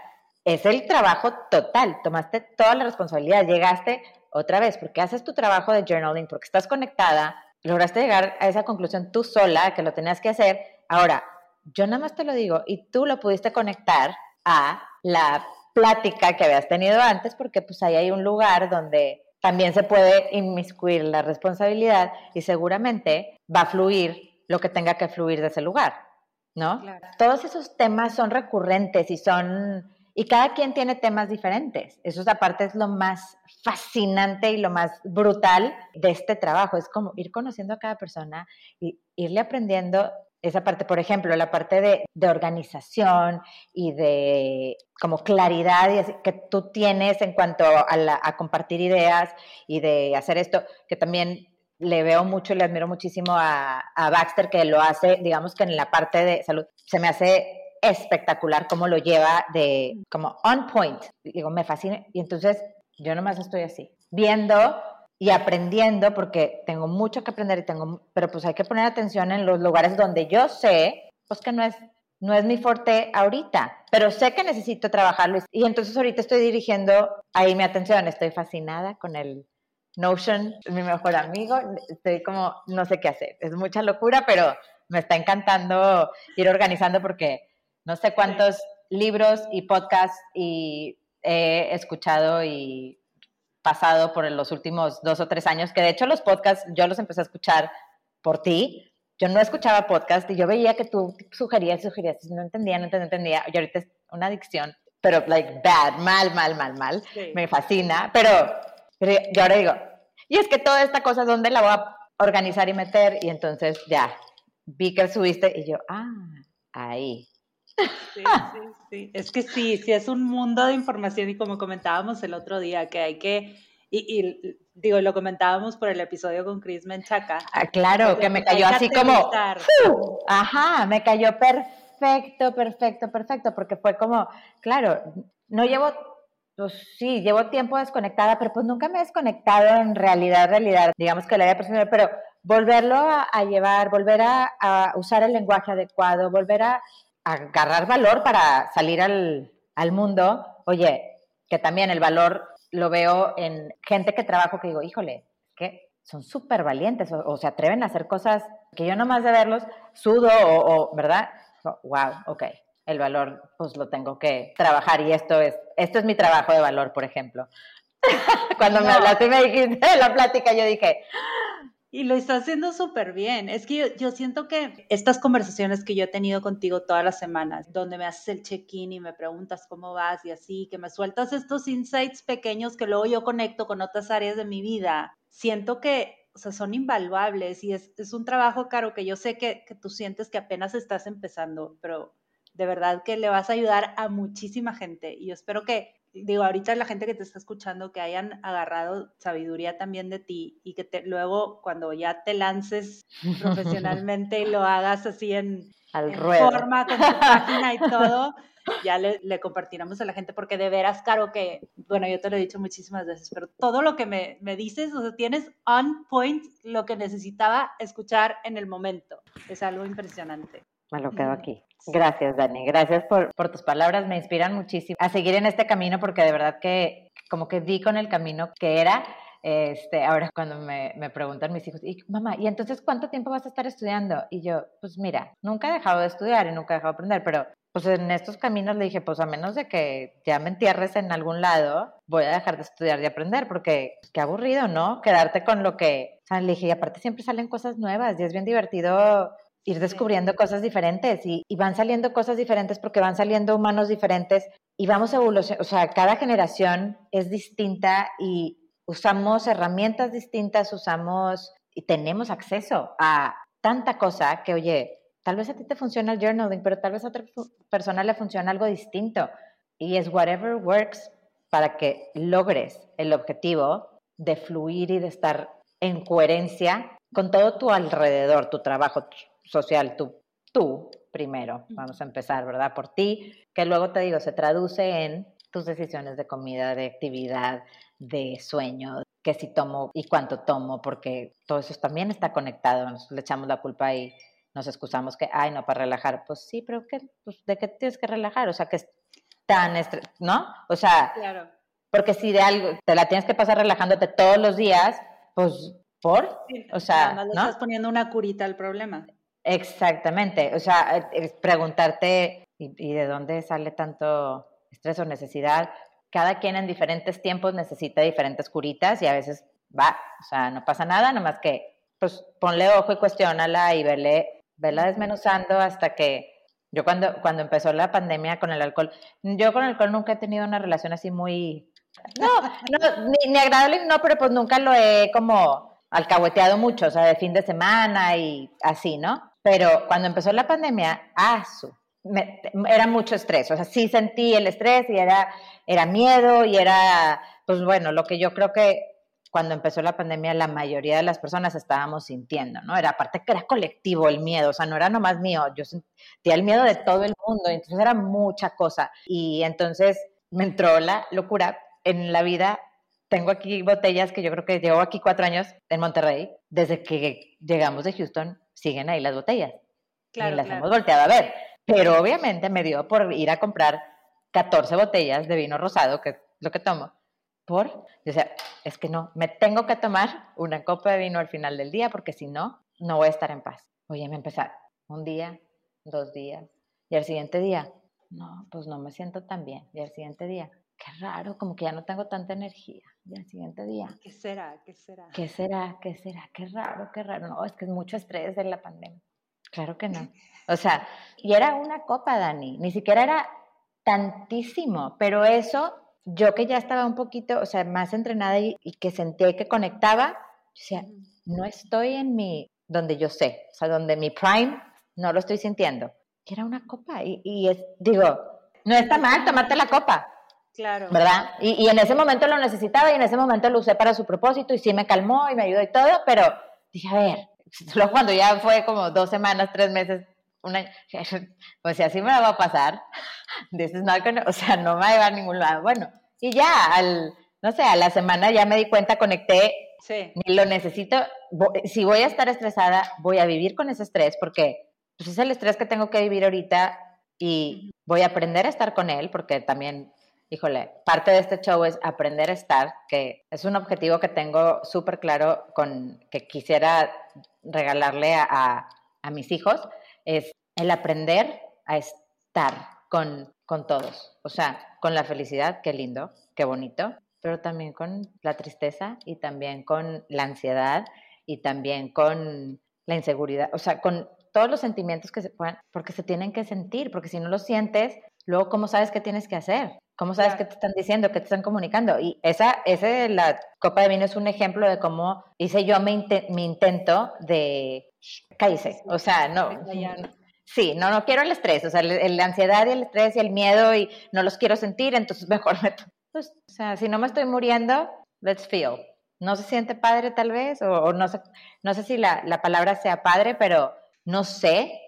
es el trabajo total. Tomaste toda la responsabilidad. Llegaste otra vez porque haces tu trabajo de journaling, porque estás conectada, lograste llegar a esa conclusión tú sola, que lo tenías que hacer. Ahora, yo nada más te lo digo y tú lo pudiste conectar a la plática que habías tenido antes, porque pues ahí hay un lugar donde también se puede inmiscuir la responsabilidad y seguramente va a fluir lo que tenga que fluir de ese lugar. ¿no? Todos esos temas son recurrentes y son, y cada quien tiene temas diferentes. Eso aparte es lo más fascinante y lo más brutal de este trabajo. Es como ir conociendo a cada persona y irle aprendiendo esa parte, por ejemplo, la parte de, organización y de como claridad que tú tienes en cuanto a, compartir ideas y de hacer esto, que también le veo mucho y le admiro muchísimo a Baxter, que lo hace, digamos que en la parte de salud, se me hace espectacular cómo lo lleva de como on point. Digo, me fascina. Y entonces yo nomás estoy así, viendo y aprendiendo porque tengo mucho que aprender y tengo, pero pues hay que poner atención en los lugares donde yo sé, pues que no es, no es mi fuerte ahorita, pero sé que necesito trabajarlo y entonces ahorita estoy dirigiendo ahí mi atención, estoy fascinada con el Notion, mi mejor amigo, estoy como, no sé qué hacer, es mucha locura, pero me está encantando ir organizando porque no sé cuántos libros y podcasts y he escuchado y pasado por los últimos dos o tres años, que de hecho los podcasts yo los empecé a escuchar por ti. Yo no escuchaba podcast y yo veía que tú sugerías, sugerías, no entendía, no entendía, y ahorita es una adicción, pero like bad, mal, mal, mal, mal. Me fascina, pero, pero yo ahora digo, y es que toda esta cosa, ¿dónde la voy a organizar y meter? Y entonces ya, vi que subiste y yo, ah, ahí. Sí, sí, sí. Es que sí, sí es un mundo de información y como comentábamos el otro día, que hay que, y, digo, lo comentábamos por el episodio con Chris Menchaca. Ah, claro, que me cayó así como, ajá, me cayó perfecto, perfecto, perfecto, porque fue como, claro, no llevo, pues sí, llevo tiempo desconectada, pero pues nunca me he desconectado en realidad, realidad, digamos que la vida personal, pero volverlo a, llevar, volver a, usar el lenguaje adecuado, volver a agarrar valor para salir al, al mundo, oye, que también el valor lo veo en gente que trabajo que digo, híjole, que son súper valientes o, se atreven a hacer cosas que yo nomás de verlos sudo o, ¿verdad? Wow, ok, el valor pues lo tengo que trabajar y esto es, esto es mi trabajo de valor, por ejemplo. Cuando me hablaste y me dijiste la plática, yo dije, y lo está haciendo súper bien. Es que yo, siento que estas conversaciones que yo he tenido contigo todas las semanas, donde me haces el check-in y me preguntas cómo vas y así, que me sueltas estos insights pequeños que luego yo conecto con otras áreas de mi vida, siento que o sea, son invaluables y es, es un trabajo, caro, que yo sé que, que tú sientes que apenas estás empezando, pero de verdad que le vas a ayudar a muchísima gente y yo espero que digo, ahorita la gente que te está escuchando, que hayan agarrado sabiduría también de ti y que te, luego cuando ya te lances profesionalmente y lo hagas así en, forma con tu página y todo, ya le, le, compartiremos a la gente porque de veras, Caro, que, bueno, yo te lo he dicho muchísimas veces, pero todo lo que me, me dices, o sea, tienes on point lo que necesitaba escuchar en el momento. Es algo impresionante. Me lo quedo aquí. Gracias, Dani. Gracias por, por, tus palabras. Me inspiran muchísimo a seguir en este camino porque de verdad que como que di con el camino que era. Este, ahora cuando me, me preguntan mis hijos, y mamá, ¿y entonces cuánto tiempo vas a estar estudiando? Y yo, pues mira, nunca he dejado de estudiar y nunca he dejado de aprender, pero pues en estos caminos le dije, pues a menos de que ya me entierres en algún lado, voy a dejar de estudiar y aprender, porque qué aburrido, ¿no? Quedarte con lo que, o sea, le dije, y aparte siempre salen cosas nuevas y es bien divertido ir descubriendo cosas diferentes y, van saliendo cosas diferentes porque van saliendo humanos diferentes y vamos evolucionando, o sea, cada generación es distinta y usamos herramientas distintas, usamos y tenemos acceso a tanta cosa que, oye, tal vez a ti te funciona el journaling, pero tal vez a otra persona le funciona algo distinto y es whatever works para que logres el objetivo de fluir y de estar en coherencia con todo tu alrededor, tu trabajo, social, tú, tú primero, vamos a empezar, ¿verdad? Por ti, que luego te digo, se traduce en tus decisiones de comida, de actividad, de sueño, que si tomo y cuánto tomo, porque todo eso también está conectado, nos le echamos la culpa y nos excusamos que, ay, no, para relajar, pues sí, pero ¿qué, pues, ¿de qué tienes que relajar? O sea, que es tan, ¿no? O sea, claro. porque si de algo te la tienes que pasar relajándote todos los días, pues, ¿por? o sea, ¿no? estás poniendo una curita al problema. Exactamente, o sea, preguntarte ¿y, de dónde sale tanto estrés o necesidad. Cada quien en diferentes tiempos necesita diferentes curitas y a veces va, o sea, no pasa nada, nomás que pues ponle ojo y cuestiónala y vele, vela desmenuzando hasta que yo cuando, cuando empezó la pandemia con el alcohol, yo con el alcohol nunca he tenido una relación así muy, no, no ni, ni agradable, no, pero pues nunca lo he como alcahueteado mucho, o sea, de fin de semana y así, ¿no? Pero cuando empezó la pandemia, ah, era mucho estrés. O sea, sí sentí el estrés y era, era miedo y era, pues bueno, lo que yo creo que cuando empezó la pandemia la mayoría de las personas estábamos sintiendo, ¿no? Era aparte que era colectivo el miedo, o sea, no era nomás mío, yo sentía el miedo de todo el mundo, entonces era mucha cosa. Y entonces me entró la locura en la vida. Tengo aquí botellas que yo creo que llevo aquí cuatro años en Monterrey. Desde que llegamos de Houston, siguen ahí las botellas. Claro, y las hemos volteado a ver. Pero obviamente me dio por ir a comprar 14 botellas de vino rosado, que es lo que tomo por, o sea, es que no, me tengo que tomar una copa de vino al final del día porque si no, no voy a estar en paz. Oye, me empezar un día, dos días, y al siguiente día, no, pues no me siento tan bien. Y al siguiente día, qué raro, como que ya no tengo tanta energía. Y al siguiente día, ¿qué será? ¿Qué será? ¿Qué será? ¿Qué será? Qué raro, qué raro. No, es que es mucho estrés de la pandemia. Claro que no. O sea, y era una copa, Dani, ni siquiera era tantísimo, pero eso yo que ya estaba un poquito, o sea, más entrenada y, que sentía que conectaba, o sea, no estoy en mi, donde yo sé, o sea, donde mi prime no lo estoy sintiendo. Era una copa y, es, digo, no está mal tomarte la copa. Claro. ¿Verdad? Y, y, en ese momento lo necesitaba y en ese momento lo usé para su propósito y sí me calmó y me ayudó y todo, pero dije, a ver, solo cuando ya fue como dos semanas, tres meses, una, pues si así me va a pasar, this is not o sea, no me va a llevar a ningún lado. Bueno, y ya, al, no sé, a la semana ya me di cuenta, conecté, sí. lo necesito, si voy a estar estresada, voy a vivir con ese estrés, porque pues es el estrés que tengo que vivir ahorita y voy a aprender a estar con él, porque también, híjole, parte de este show es aprender a estar, que es un objetivo que tengo súper claro con que quisiera regalarle a, a mis hijos, es el aprender a estar con, con todos. O sea, con la felicidad, qué lindo, qué bonito, pero también con la tristeza y también con la ansiedad y también con la inseguridad, o sea, con todos los sentimientos que se puedan, porque se tienen que sentir, porque si no los sientes, luego cómo sabes qué tienes que hacer, cómo sabes qué te están diciendo, qué te están comunicando. Y esa, ese, la copa de vino es un ejemplo de cómo hice yo mi, mi intento de, cállese, o sea, no, Sí, no, no quiero el estrés, o sea, la ansiedad y el estrés y el miedo y no los quiero sentir, entonces mejor me... Pues, o sea, si no me estoy muriendo, let's feel. No se siente padre tal vez, o, no, sé, no sé si la, la palabra sea padre, pero no sé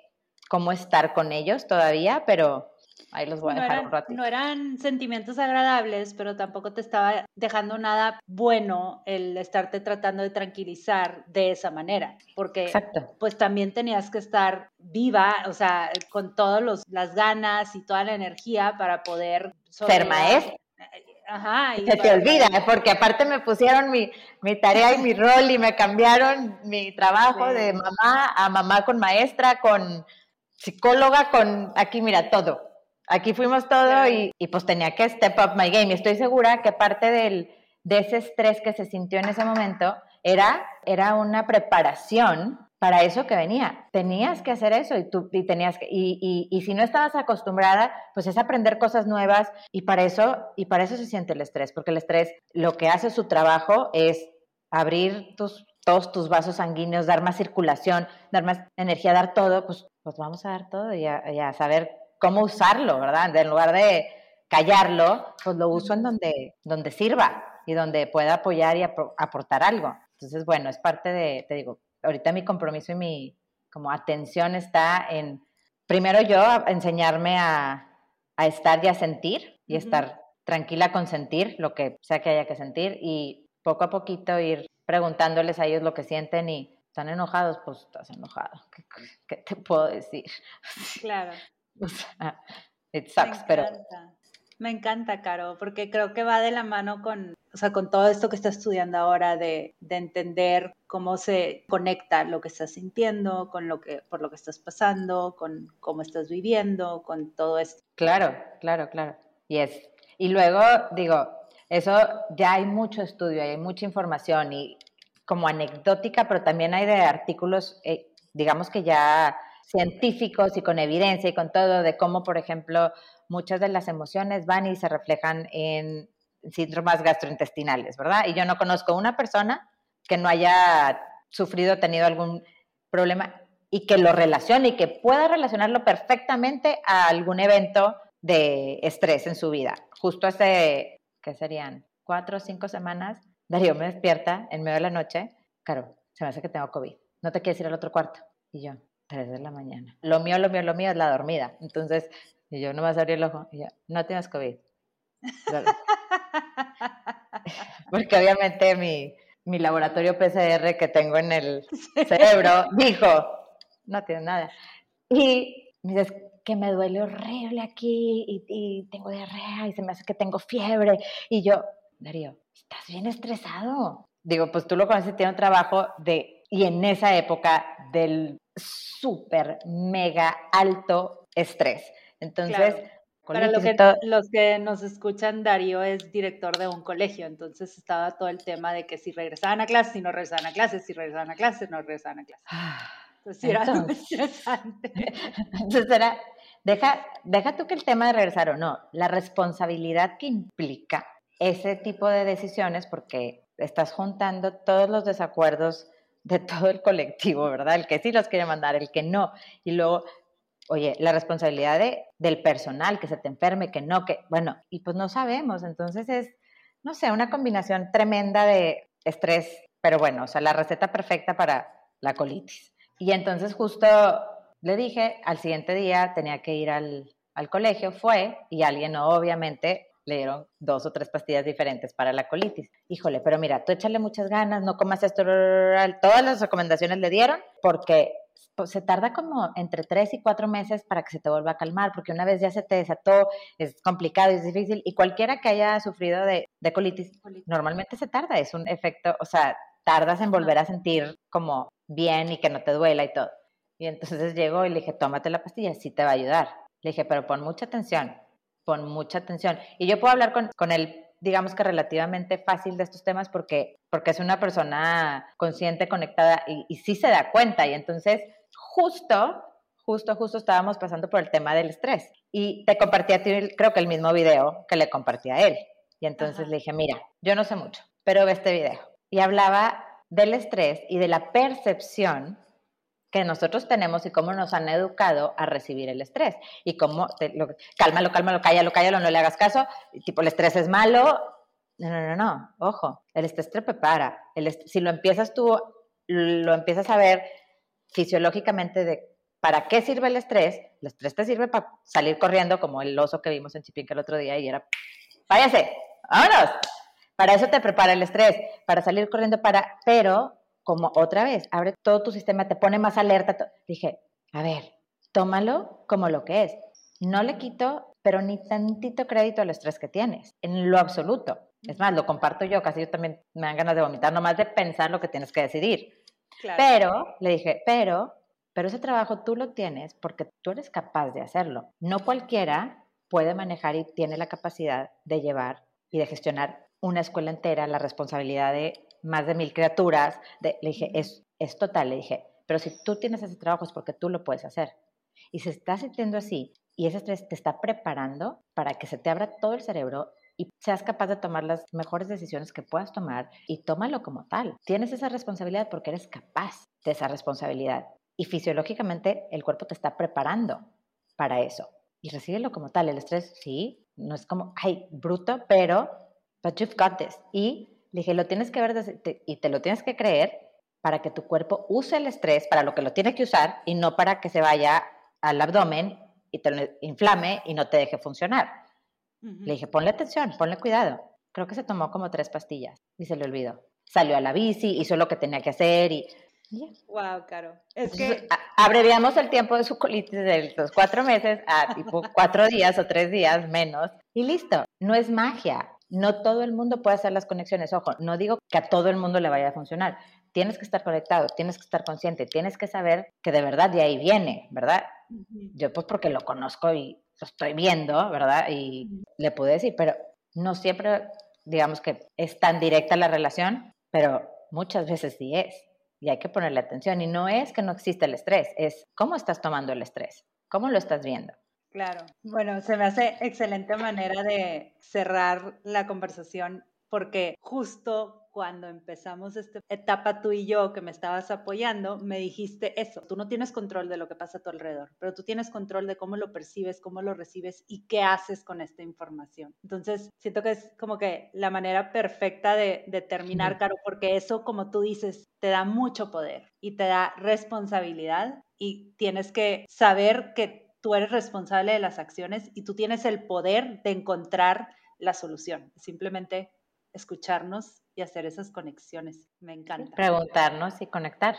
cómo estar con ellos todavía, pero Ahí los voy a dejar eran, un ratito. No eran sentimientos agradables, pero tampoco te estaba dejando nada bueno el estarte tratando de tranquilizar de esa manera, porque pues también tenías que estar viva, o sea, con todas las ganas y toda la energía para poder ser maestra. Ajá. Y Se te olvida, porque aparte me pusieron mi, mi, tarea y mi rol y me cambiaron mi trabajo de mamá a mamá con maestra, con psicóloga, con aquí mira todo. Aquí fuimos todo y, pues tenía que step up my game. Y estoy segura que parte del, de ese estrés que se sintió en ese momento era, era una preparación para eso que venía. Tenías que hacer eso y tú y tenías que, y, y, si no estabas acostumbrada, pues es aprender cosas nuevas y para eso, y para eso se siente el estrés, porque el estrés lo que hace su trabajo es abrir tus, todos tus vasos sanguíneos, dar más circulación, dar más energía, dar todo, pues, pues vamos a dar todo y a saber cómo usarlo, ¿verdad? En lugar de callarlo, pues lo uso en donde, donde sirva y donde pueda apoyar y aportar algo. Entonces, bueno, es parte de, te digo, ahorita mi compromiso y mi como atención está en, primero yo, enseñarme a, a estar y a sentir y estar tranquila con sentir lo que sea que haya que sentir y poco a poquito ir preguntándoles a ellos lo que sienten y están enojados, pues estás enojado. qué te puedo decir? Claro. it sucks, pero... Me encanta, Caro, porque creo que va de la mano con, o sea, con todo esto que estás estudiando ahora de, de, entender cómo se conecta lo que estás sintiendo, con lo que, por lo que estás pasando, con cómo estás viviendo, con todo esto. Claro, claro, claro. Y es. Y luego, digo, eso ya hay mucho estudio, hay mucha información y como anecdótica, pero también hay de artículos, eh, digamos que ya científicos y con evidencia y con todo de cómo, por ejemplo, muchas de las emociones van y se reflejan en síndromes gastrointestinales, ¿verdad? Y yo no conozco una persona que no haya sufrido, tenido algún problema y que lo relacione y que pueda relacionarlo perfectamente a algún evento de estrés en su vida. Justo hace, ¿qué serían? Cuatro o cinco semanas, Darío me despierta en medio de la noche, claro, se me hace que tengo COVID, no te quieres ir al otro cuarto. Y yo, tres de la mañana. Lo mío, lo mío, lo mío es la dormida. Entonces, y yo no vas a abrir el ojo. Y yo, no tienes COVID. Porque obviamente mi, mi laboratorio PCR que tengo en el cerebro dijo, no tiene nada. Y me dices, que me duele horrible aquí y, y, tengo diarrea y se me hace que tengo fiebre. Y yo, Darío, estás bien estresado. Digo, pues tú lo conoces, tiene un trabajo de, y en esa época del súper, mega alto estrés. Entonces, para lo que, los que nos escuchan, Darío es director de un colegio, entonces estaba todo el tema de que si regresaban a clase, si no regresaban a clase, si regresaban a clase, no regresaban a clase. Ah, entonces, era interesante. Entonces era, deja, deja tú que el tema de regresar o no, la responsabilidad que implica ese tipo de decisiones, porque estás juntando todos los desacuerdos de todo el colectivo, ¿verdad? El que sí los quiere mandar, el que no. Y luego oye, la responsabilidad de, del personal, que se te enferme, que no, que, bueno, y pues no sabemos, entonces es, no sé, una combinación tremenda de estrés, pero bueno, o sea, la receta perfecta para la colitis. Y entonces justo le dije, al siguiente día tenía que ir al, al colegio, fue, y alguien obviamente le dieron dos o tres pastillas diferentes para la colitis. Híjole, pero mira, tú échale muchas ganas, no comas esto, todas las recomendaciones le dieron, porque pues, se tarda como entre tres y cuatro meses para que se te vuelva a calmar, porque una vez ya se te desató, es complicado, es difícil, y cualquiera que haya sufrido de, colitis, normalmente se tarda, es un efecto, o sea, tardas en volver a sentir como bien y que no te duela y todo. Y entonces llegó y le dije, tómate la pastilla, sí te va a ayudar. Le dije, pero pon mucha atención, pon mucha atención. Y yo puedo hablar con, con él digamos que relativamente fácil de estos temas porque, porque es una persona consciente, conectada y, y sí se da cuenta. Y entonces justo, justo, justo estábamos pasando por el tema del estrés. Y te compartí a ti, creo que el mismo video que le compartí a él. Y entonces le dije, mira, yo no sé mucho, pero ve este video. Y hablaba del estrés y de la percepción que nosotros tenemos y cómo nos han educado a recibir el estrés. Y cómo, lo, cálmalo, cálmalo, cállalo, cállalo, no le hagas caso. Tipo, el estrés es malo. No, no, no, no. Ojo, el estrés te prepara. El si lo empiezas tú, lo empiezas a ver fisiológicamente de para qué sirve el estrés. El estrés te sirve para salir corriendo, como el oso que vimos en Chipinque el otro día, y era, váyase, vámonos. Para eso te prepara el estrés, para salir corriendo, para, pero como otra vez, abre todo tu sistema, te pone más alerta. Dije, a ver, tómalo como lo que es. No le quito, pero ni tantito crédito al estrés que tienes, en lo absoluto. Es más, lo comparto yo, casi yo también me dan ganas de vomitar, nomás de pensar lo que tienes que decidir. Pero, le dije, pero, pero ese trabajo tú lo tienes porque tú eres capaz de hacerlo. No cualquiera puede manejar y tiene la capacidad de llevar y de gestionar una escuela entera, la responsabilidad de más de mil criaturas. le dije, es, es total, le dije, pero si tú tienes ese trabajo es porque tú lo puedes hacer. Y si estás sintiendo así y ese estrés te está preparando para que se te abra todo el cerebro y seas capaz de tomar las mejores decisiones que puedas tomar y tómalo como tal. Tienes esa responsabilidad porque eres capaz de esa responsabilidad y fisiológicamente el cuerpo te está preparando para eso. Y recíbelo como tal. El estrés, sí, no es como, ay, bruto, pero, but you've got this. Y le dije, lo tienes que ver y te lo tienes que creer para que tu cuerpo use el estrés para lo que lo tiene que usar y no para que se vaya al abdomen y te inflame y no te deje funcionar. Le dije, ponle atención, ponle cuidado. Creo que se tomó como tres pastillas y se le olvidó. Salió a la bici, hizo lo que tenía que hacer y... Wow, Caro. Es que abreviamos el tiempo de su colitis de los cuatro meses a tipo cuatro días o tres días menos y listo. No es magia. No todo el mundo puede hacer las conexiones. Ojo, no digo que a todo el mundo le vaya a funcionar. Tienes que estar conectado, tienes que estar consciente, tienes que saber que de verdad de ahí viene, ¿verdad? Yo pues porque lo conozco y lo estoy viendo, ¿verdad? Y le pude decir, pero no siempre, digamos que es tan directa la relación, pero muchas veces sí es. Y hay que ponerle atención. Y no es que no existe el estrés, es cómo estás tomando el estrés, cómo lo estás viendo. Claro. Bueno, se me hace excelente manera de cerrar la conversación porque justo cuando empezamos esta etapa tú y yo, que me estabas apoyando, me dijiste eso, tú no tienes control de lo que pasa a tu alrededor, pero tú tienes control de cómo lo percibes, cómo lo recibes y qué haces con esta información. Entonces, siento que es como que la manera perfecta de, de terminar, Caro, porque eso, como tú dices, te da mucho poder y te da responsabilidad y tienes que saber que tú eres responsable de las acciones y tú tienes el poder de encontrar la solución. Simplemente escucharnos y hacer esas conexiones. Me encanta. Preguntarnos y conectar.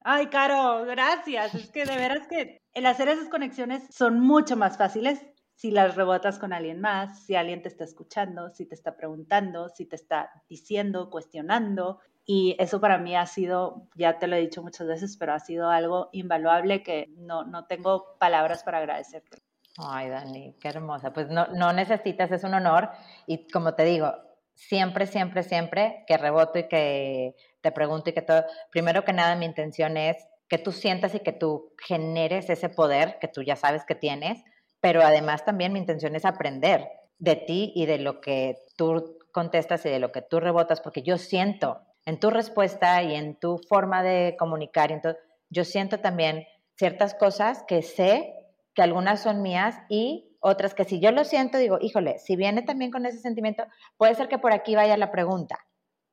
Ay, Caro, gracias. Es que de veras que el hacer esas conexiones son mucho más fáciles si las rebotas con alguien más, si alguien te está escuchando, si te está preguntando, si te está diciendo, cuestionando. Y eso para mí ha sido, ya te lo he dicho muchas veces, pero ha sido algo invaluable que no, no tengo palabras para agradecerte. Ay, Dani, qué hermosa. Pues no, no necesitas, es un honor. Y como te digo, siempre, siempre, siempre que reboto y que te pregunto y que todo, primero que nada mi intención es que tú sientas y que tú generes ese poder que tú ya sabes que tienes, pero además también mi intención es aprender de ti y de lo que tú contestas y de lo que tú rebotas, porque yo siento en tu respuesta y en tu forma de comunicar, entonces, yo siento también ciertas cosas que sé que algunas son mías y otras que si yo lo siento, digo, híjole, si viene también con ese sentimiento, puede ser que por aquí vaya la pregunta,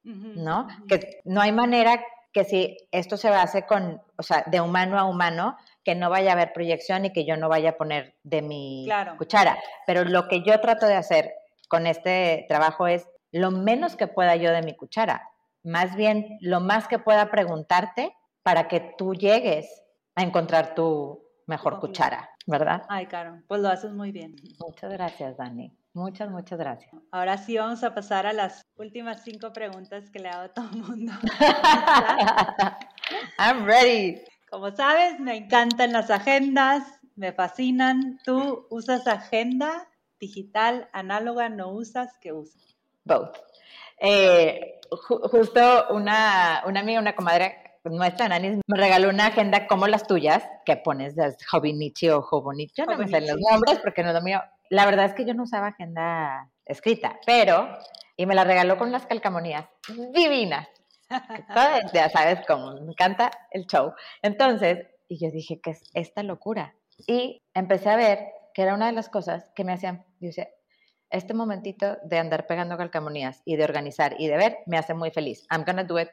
¿no? Que no hay manera que si esto se base con, o sea, de humano a humano, que no vaya a haber proyección y que yo no vaya a poner de mi cuchara. Pero lo que yo trato de hacer con este trabajo es lo menos que pueda yo de mi cuchara, más bien lo más que pueda preguntarte para que tú llegues a encontrar tu mejor cuchara. ¿verdad? Ay, Caro, pues lo haces muy bien. Muchas gracias, Dani. Muchas, muchas gracias. Ahora sí vamos a pasar a las últimas cinco preguntas que le hago a todo el mundo. I'm ready. Como sabes, me encantan las agendas, me fascinan. ¿Tú usas agenda digital, análoga, no usas? ¿Qué usas? Both. Eh, justo una, una amiga, una comadre nuestra Nani me regaló una agenda como las tuyas, que pones de Jovinichi o Jovonichi, yo no me sé los nombres porque no es lo mío. La verdad es que yo no usaba agenda escrita, pero, y me la regaló con las calcamonías divinas. ya sabes cómo, me encanta el show. Entonces, y yo dije, ¿qué es esta locura? Y empecé a ver que era una de las cosas que me hacían, dice, este momentito de andar pegando calcamonías y de organizar y de ver me hace muy feliz. I'm gonna do it.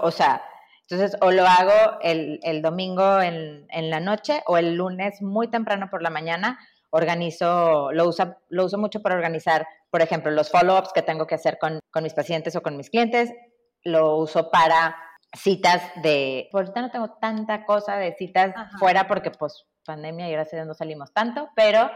O sea, entonces, o lo hago el, el domingo en, en, la noche o el lunes muy temprano por la mañana, organizo, lo, usa, lo uso mucho para organizar, por ejemplo, los follow-ups que tengo que hacer con, con, mis pacientes o con mis clientes, lo uso para citas de, por ahorita no tengo tanta cosa de citas fuera porque pues pandemia y gracias a Dios no salimos tanto, pero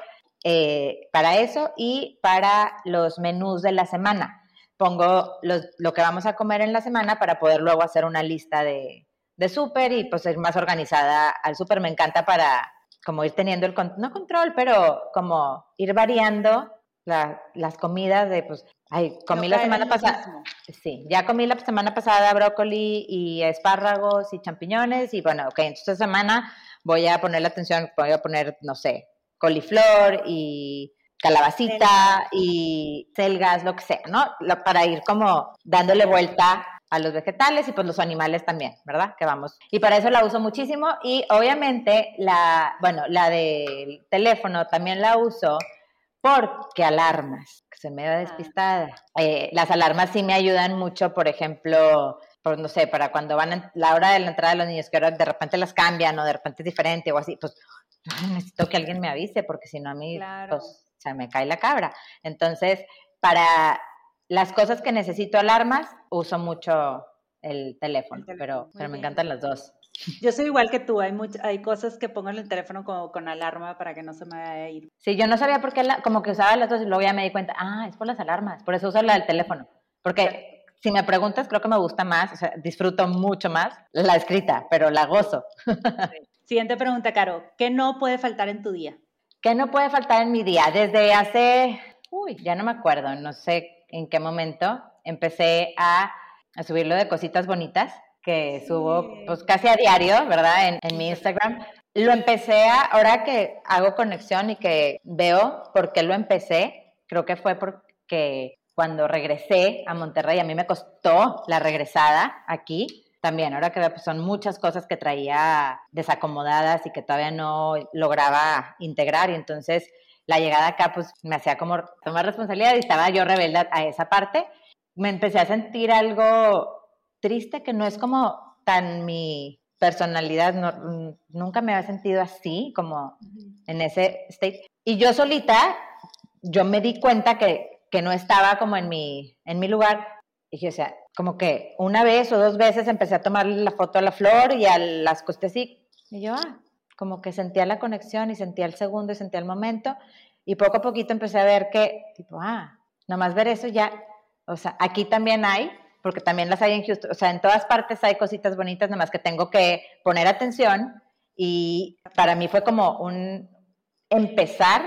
eh, para eso y para los menús de la semana pongo lo que vamos a comer en la semana para poder luego hacer una lista de, de súper y pues ir más organizada al súper. Me encanta para como ir teniendo el, no control, pero como ir variando las comidas de, pues, ay, comí la semana pasada. Sí, ya comí la semana pasada brócoli y espárragos y champiñones y bueno, ok, entonces esta semana voy a poner la atención, voy a poner, no sé, coliflor y calabacita y selgas, lo que sea, ¿no? Para ir como dándole vuelta a los vegetales y pues los animales también, ¿verdad? Que vamos. Y para eso la uso muchísimo y obviamente la, bueno, la del teléfono también la uso porque alarmas, que se me da ah. despistada. Eh, las alarmas sí me ayudan mucho, por ejemplo, por, no sé, para cuando van a la hora de la entrada de los niños, que ahora de repente las cambian o de repente es diferente o así, pues necesito que alguien me avise porque si no a mí, pues se me cae la cabra. Entonces, para las cosas que necesito alarmas, uso mucho el teléfono, pero, pero me encantan las dos. Yo soy igual que tú, hay, hay cosas que pongo en el teléfono como con alarma para que no se me vaya a ir. Sí, yo no sabía por qué, como que usaba las dos y luego ya me di cuenta, ah, es por las alarmas, por eso uso la del teléfono. Porque si me preguntas, creo que me gusta más, o sea, disfruto mucho más la escrita, pero la gozo. Siguiente pregunta, Caro, ¿qué no puede faltar en tu día? ¿Qué no puede faltar en mi día? Desde hace, uy, ya no me acuerdo, no sé en qué momento, empecé a, a subirlo de cositas bonitas que subo pues casi a diario, ¿verdad? En, en, mi Instagram. Lo empecé a, ahora que hago conexión y que veo por qué lo empecé, creo que fue porque cuando regresé a Monterrey, a mí me costó la regresada aquí, también, ahora que veo, pues son muchas cosas que traía desacomodadas y que todavía no lograba integrar y entonces la llegada acá pues me hacía como tomar responsabilidad y estaba yo rebelde a esa parte. Me empecé a sentir algo triste que no es como tan mi personalidad, nunca me había sentido así como en ese state. Y yo solita, yo me di cuenta que, que no estaba como en mi, en mi lugar. Y o sea, como que una vez o dos veces empecé a tomar la foto a la flor y a las costas y yo, ah, como que sentía la conexión y sentía el segundo y sentía el momento. Y poco a poquito empecé a ver que, tipo, ah, nomás ver eso ya, o sea, aquí también hay, porque también las hay en Houston, o sea, en todas partes hay cositas bonitas, nomás que tengo que poner atención. Y para mí fue como un empezar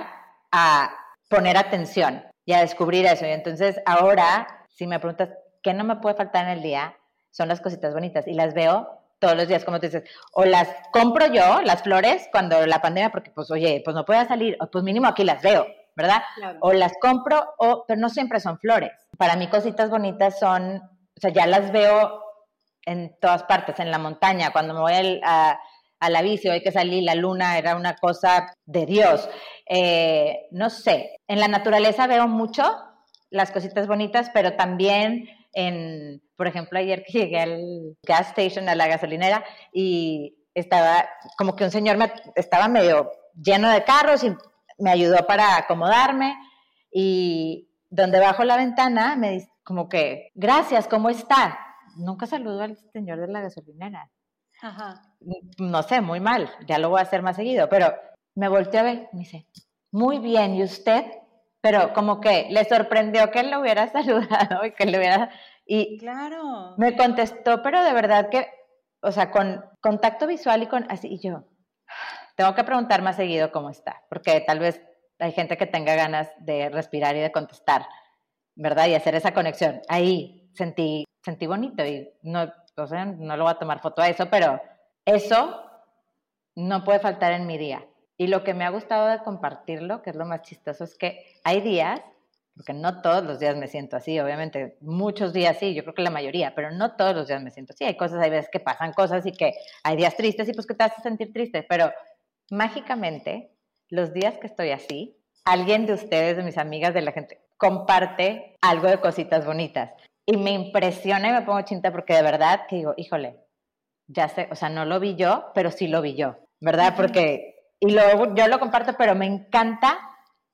a poner atención y a descubrir eso. Y entonces ahora, si me preguntas, ¿qué no me puede faltar en el día? Son las cositas bonitas y las veo todos los días, como te dices, o las compro yo, las flores, cuando la pandemia, porque pues, oye, pues no puedo salir, pues mínimo aquí las veo, ¿verdad? O las compro, o, pero no siempre son flores. Para mí cositas bonitas son, o sea, ya las veo en todas partes, en la montaña, cuando me voy a, a, la bici, hoy que salí, la luna era una cosa de Dios. Eh, no sé, en la naturaleza veo mucho las cositas bonitas, pero también en, por ejemplo, ayer que llegué al gas station, a la gasolinera, y estaba como que un señor me, estaba medio lleno de carros y me ayudó para acomodarme y donde bajo la ventana me dice como que, gracias, ¿cómo está? Nunca saludo al señor de la gasolinera. Ajá. No sé, muy mal, ya lo voy a hacer más seguido, pero me volteó a ver, me dice, muy bien, ¿y usted? Pero como que le sorprendió que él lo hubiera saludado y que le hubiera... Y claro. me contestó, pero de verdad que, o sea, con contacto visual y con así, y yo, tengo que preguntar más seguido cómo está, porque tal vez hay gente que tenga ganas de respirar y de contestar, ¿verdad? Y hacer esa conexión. Ahí sentí, sentí bonito y no, o sea, no lo voy a tomar foto a eso, pero eso no puede faltar en mi día. Y lo que me ha gustado de compartirlo, que es lo más chistoso, es que hay días, porque no todos los días me siento así, obviamente, muchos días sí, yo creo que la mayoría, pero no todos los días me siento así. Hay cosas, hay veces que pasan cosas y que hay días tristes y pues que te hace sentir triste, pero mágicamente, los días que estoy así, alguien de ustedes, de mis amigas, de la gente, comparte algo de cositas bonitas. Y me impresiona y me pongo chinta porque de verdad que digo, híjole, ya sé, o sea, no lo vi yo, pero sí lo vi yo, ¿verdad? Porque y luego yo lo comparto, pero me encanta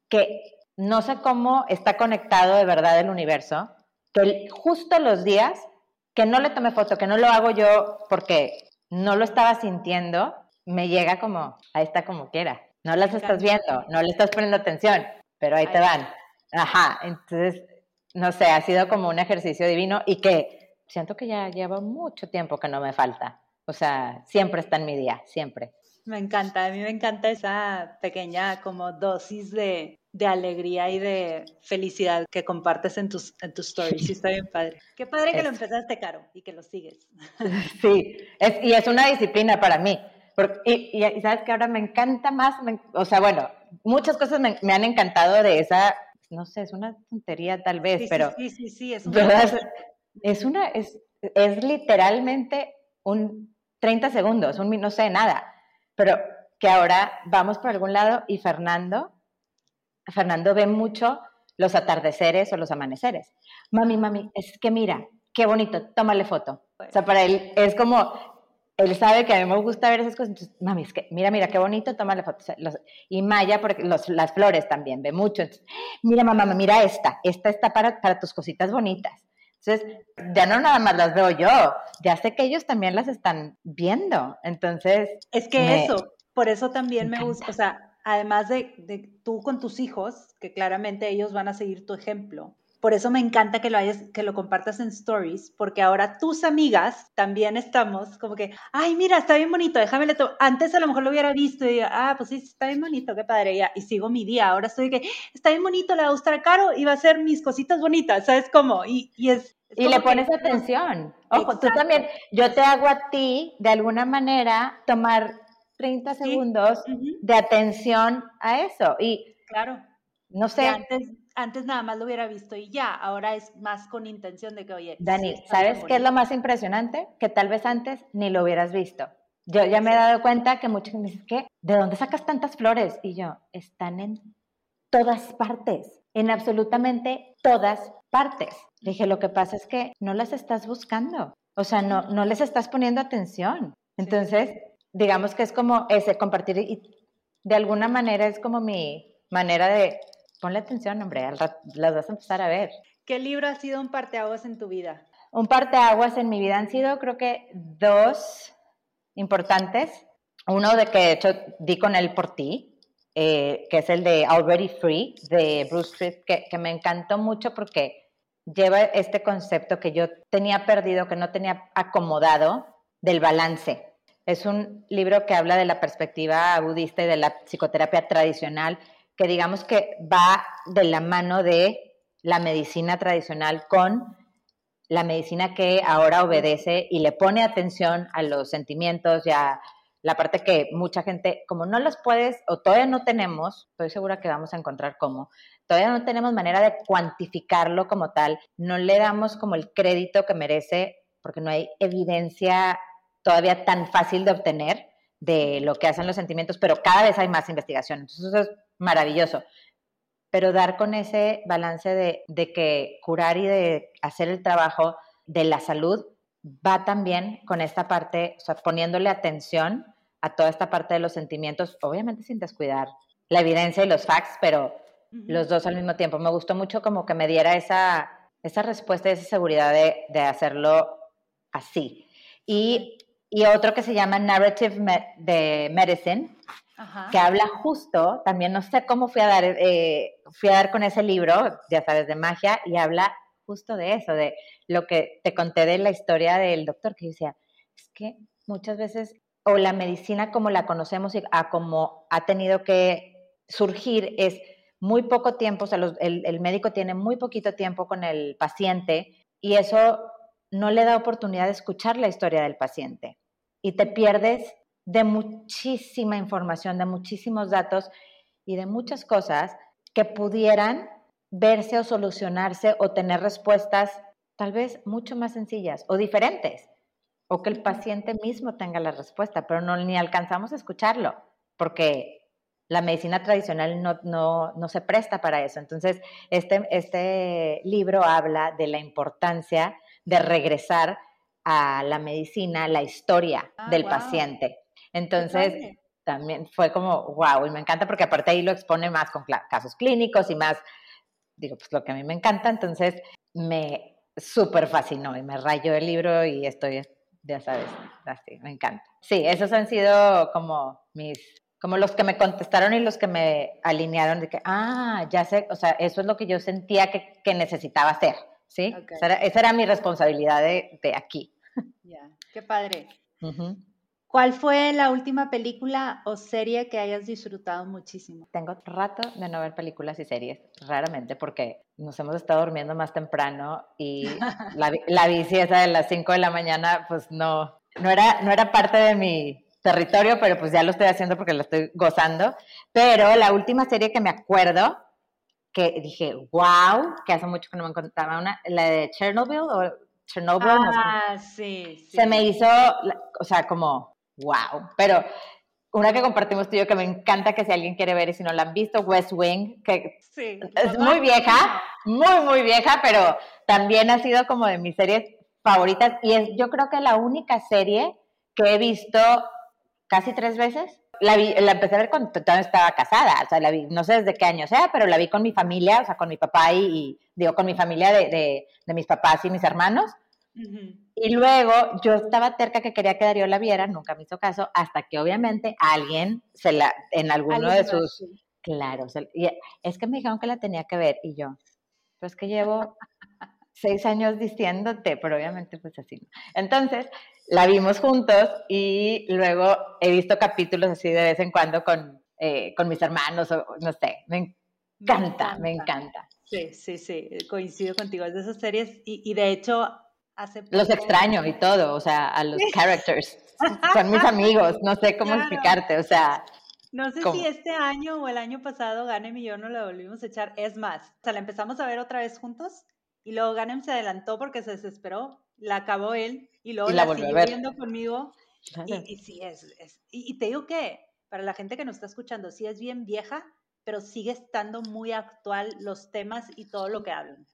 que no sé cómo está conectado de verdad el universo, que justo los días que no le tomé foto, que no lo hago yo porque no lo estaba sintiendo, me llega como, ahí está como quiera. No las estás viendo, no le estás poniendo atención, pero ahí te van. Ajá, entonces, no sé, ha sido como un ejercicio divino y que siento que ya llevo mucho tiempo que no me falta. O sea, siempre está en mi día, siempre. Me encanta, a mí me encanta esa pequeña como dosis de, de alegría y de felicidad que compartes en tus, en tus stories. Sí, está bien padre. Qué padre que lo empezaste, Caro, y que lo sigues. Sí, es, y es una disciplina para mí. y, y, sabes que ahora me encanta más, o sea, bueno, muchas cosas me, me, han encantado de esa, no sé, es una tontería tal vez, pero... Sí, sí, sí, es una... Es, una es, es literalmente un 30 segundos, un, no sé, nada pero que ahora vamos por algún lado y Fernando, Fernando ve mucho los atardeceres o los amaneceres. Mami, mami, es que mira, qué bonito, tómale foto. O sea, para él es como, él sabe que a mí me gusta ver esas cosas. Mami, es que mira, mira, qué bonito, tómale foto. y Maya, porque las flores también ve mucho. Mira, mamá, mira esta, esta está para, para tus cositas bonitas. Entonces, ya no nada más las veo yo, ya sé que ellos también las están viendo. Entonces... Es que eso, por eso también me, gusta, o sea, además de, de, tú con tus hijos, que claramente ellos van a seguir tu ejemplo, por eso me encanta que lo, hayas, que lo compartas en stories, porque ahora tus amigas también estamos como que, ay, mira, está bien bonito, déjame le Antes a lo mejor lo hubiera visto y ah, pues sí, está bien bonito, qué padre, ya. Y sigo mi día. Ahora estoy que, está bien bonito, le va a gustar caro y va a hacer mis cositas bonitas, ¿sabes cómo? Y, y es... y le pones atención. Ojo, tú también, yo te hago a ti, de alguna manera, tomar 30 segundos de atención a eso. Y claro no sé. antes, antes nada más lo hubiera visto y ya, ahora es más con intención de que, oye. Dani, ¿sabes qué es lo más impresionante? Que tal vez antes ni lo hubieras visto. Yo ya me he dado cuenta que muchos me dicen, ¿qué? ¿De dónde sacas tantas flores? Y yo, están en todas partes, en absolutamente todas partes. dije, lo que pasa es que no las estás buscando, o sea, no, no les estás poniendo atención. Entonces, digamos que es como ese compartir y de alguna manera es como mi manera de ponle atención, hombre, las vas a empezar a ver. ¿Qué libro ha sido un parteaguas en tu vida? Un parteaguas en mi vida han sido, creo que, dos importantes. Uno de que de hecho di con él por ti, eh, que es el de Already Free, de Bruce Street, que, que me encantó mucho porque lleva este concepto que yo tenía perdido, que no tenía acomodado, del balance. Es un libro que habla de la perspectiva budista y de la psicoterapia tradicional que digamos que va de la mano de la medicina tradicional con la medicina que ahora obedece y le pone atención a los sentimientos y a la parte que mucha gente, como no los puedes o todavía no tenemos, estoy segura que vamos a encontrar cómo, todavía no tenemos manera de cuantificarlo como tal, no le damos como el crédito que merece porque no hay evidencia todavía tan fácil de obtener de lo que hacen los sentimientos, pero cada vez hay más investigación. Entonces eso es maravilloso. Pero dar con ese balance de, que curar y de hacer el trabajo de la salud va también con esta parte, o sea, poniéndole atención a toda esta parte de los sentimientos, obviamente sin descuidar la evidencia y los facts, pero los dos al mismo tiempo. Me gustó mucho como que me diera esa, esa respuesta y esa seguridad de, de hacerlo así. Y, y, otro que se llama Narrative de Medicine, que habla justo, también no sé cómo fui a dar, eh, fui a dar con ese libro, ya sabes, de magia, y habla justo de eso, de lo que te conté de la historia del doctor, que decía, es que muchas veces, o la medicina como la conocemos y a como ha tenido que surgir, es muy poco tiempo, o sea, el, el médico tiene muy poquito tiempo con el paciente y eso no le da oportunidad de escuchar la historia del paciente y te pierdes de muchísima información, de muchísimos datos y de muchas cosas que pudieran verse o solucionarse o tener respuestas tal vez mucho más sencillas o diferentes, o que el paciente mismo tenga la respuesta, pero no ni alcanzamos a escucharlo, porque la medicina tradicional no, no, no se presta para eso. Entonces, este, este libro habla de la importancia de regresar a la medicina, la historia ah, del paciente. Entonces, también fue como, wow, y me encanta porque aparte ahí lo expone más con casos clínicos y más, digo, pues lo que a mí me encanta, entonces me súper fascinó y me rayó el libro y estoy, ya sabes, así, me encanta. Sí, esos han sido como mis, como los que me contestaron y los que me alinearon de que, ah, ya sé, o sea, eso es lo que yo sentía que, que necesitaba hacer, ¿sí? Esa, era, mi responsabilidad de, de aquí. Ya, qué padre. ¿Cuál fue la última película o serie que hayas disfrutado muchísimo? Tengo rato de no ver películas y series, raramente, porque nos hemos estado durmiendo más temprano y la, la bici esa de las 5 de la mañana, pues no, no era, no era parte de mi territorio, pero pues ya lo estoy haciendo porque lo estoy gozando. Pero la última serie que me acuerdo, que dije, wow, que hace mucho que no me contaba una, la de Chernobyl o Chernobyl. Ah, sí, sí. Se me hizo, o sea, como wow. Pero una que compartimos tú y yo que me encanta que si alguien quiere ver y si no la han visto, West Wing, que es muy vieja, muy, muy vieja, pero también ha sido como de mis series favoritas y es yo creo que la única serie que he visto casi tres veces. La, la empecé a ver cuando todavía estaba casada, o sea, la vi, no sé desde qué año sea, pero la vi con mi familia, o sea, con mi papá y, digo, con mi familia de, de, de mis papás y mis hermanos. Y luego yo estaba terca que quería que Darío la viera, nunca me hizo caso, hasta que obviamente alguien se la, en alguno de sus, claro, es que me dijeron que la tenía que ver y yo, pues que llevo seis años diciéndote, pero obviamente pues así. Entonces, la vimos juntos y luego he visto capítulos así de vez en cuando con, eh, con mis hermanos o no sé, me encanta, me encanta. Sí, sí, sí, coincido contigo, es de esas series y, y de hecho los extraño y todo, o sea, a los characters. Son mis amigos, no sé cómo explicarte, o sea, No sé si este año o el año pasado Ganem y yo no la volvimos a echar. Es más, o sea, la empezamos a ver otra vez juntos y luego Ganem se adelantó porque se desesperó, la acabó él y luego la, siguió viendo conmigo. Y, sí, es, y, te digo que para la gente que nos está escuchando, sí es bien vieja, pero sigue estando muy actual los temas y todo lo que hablan.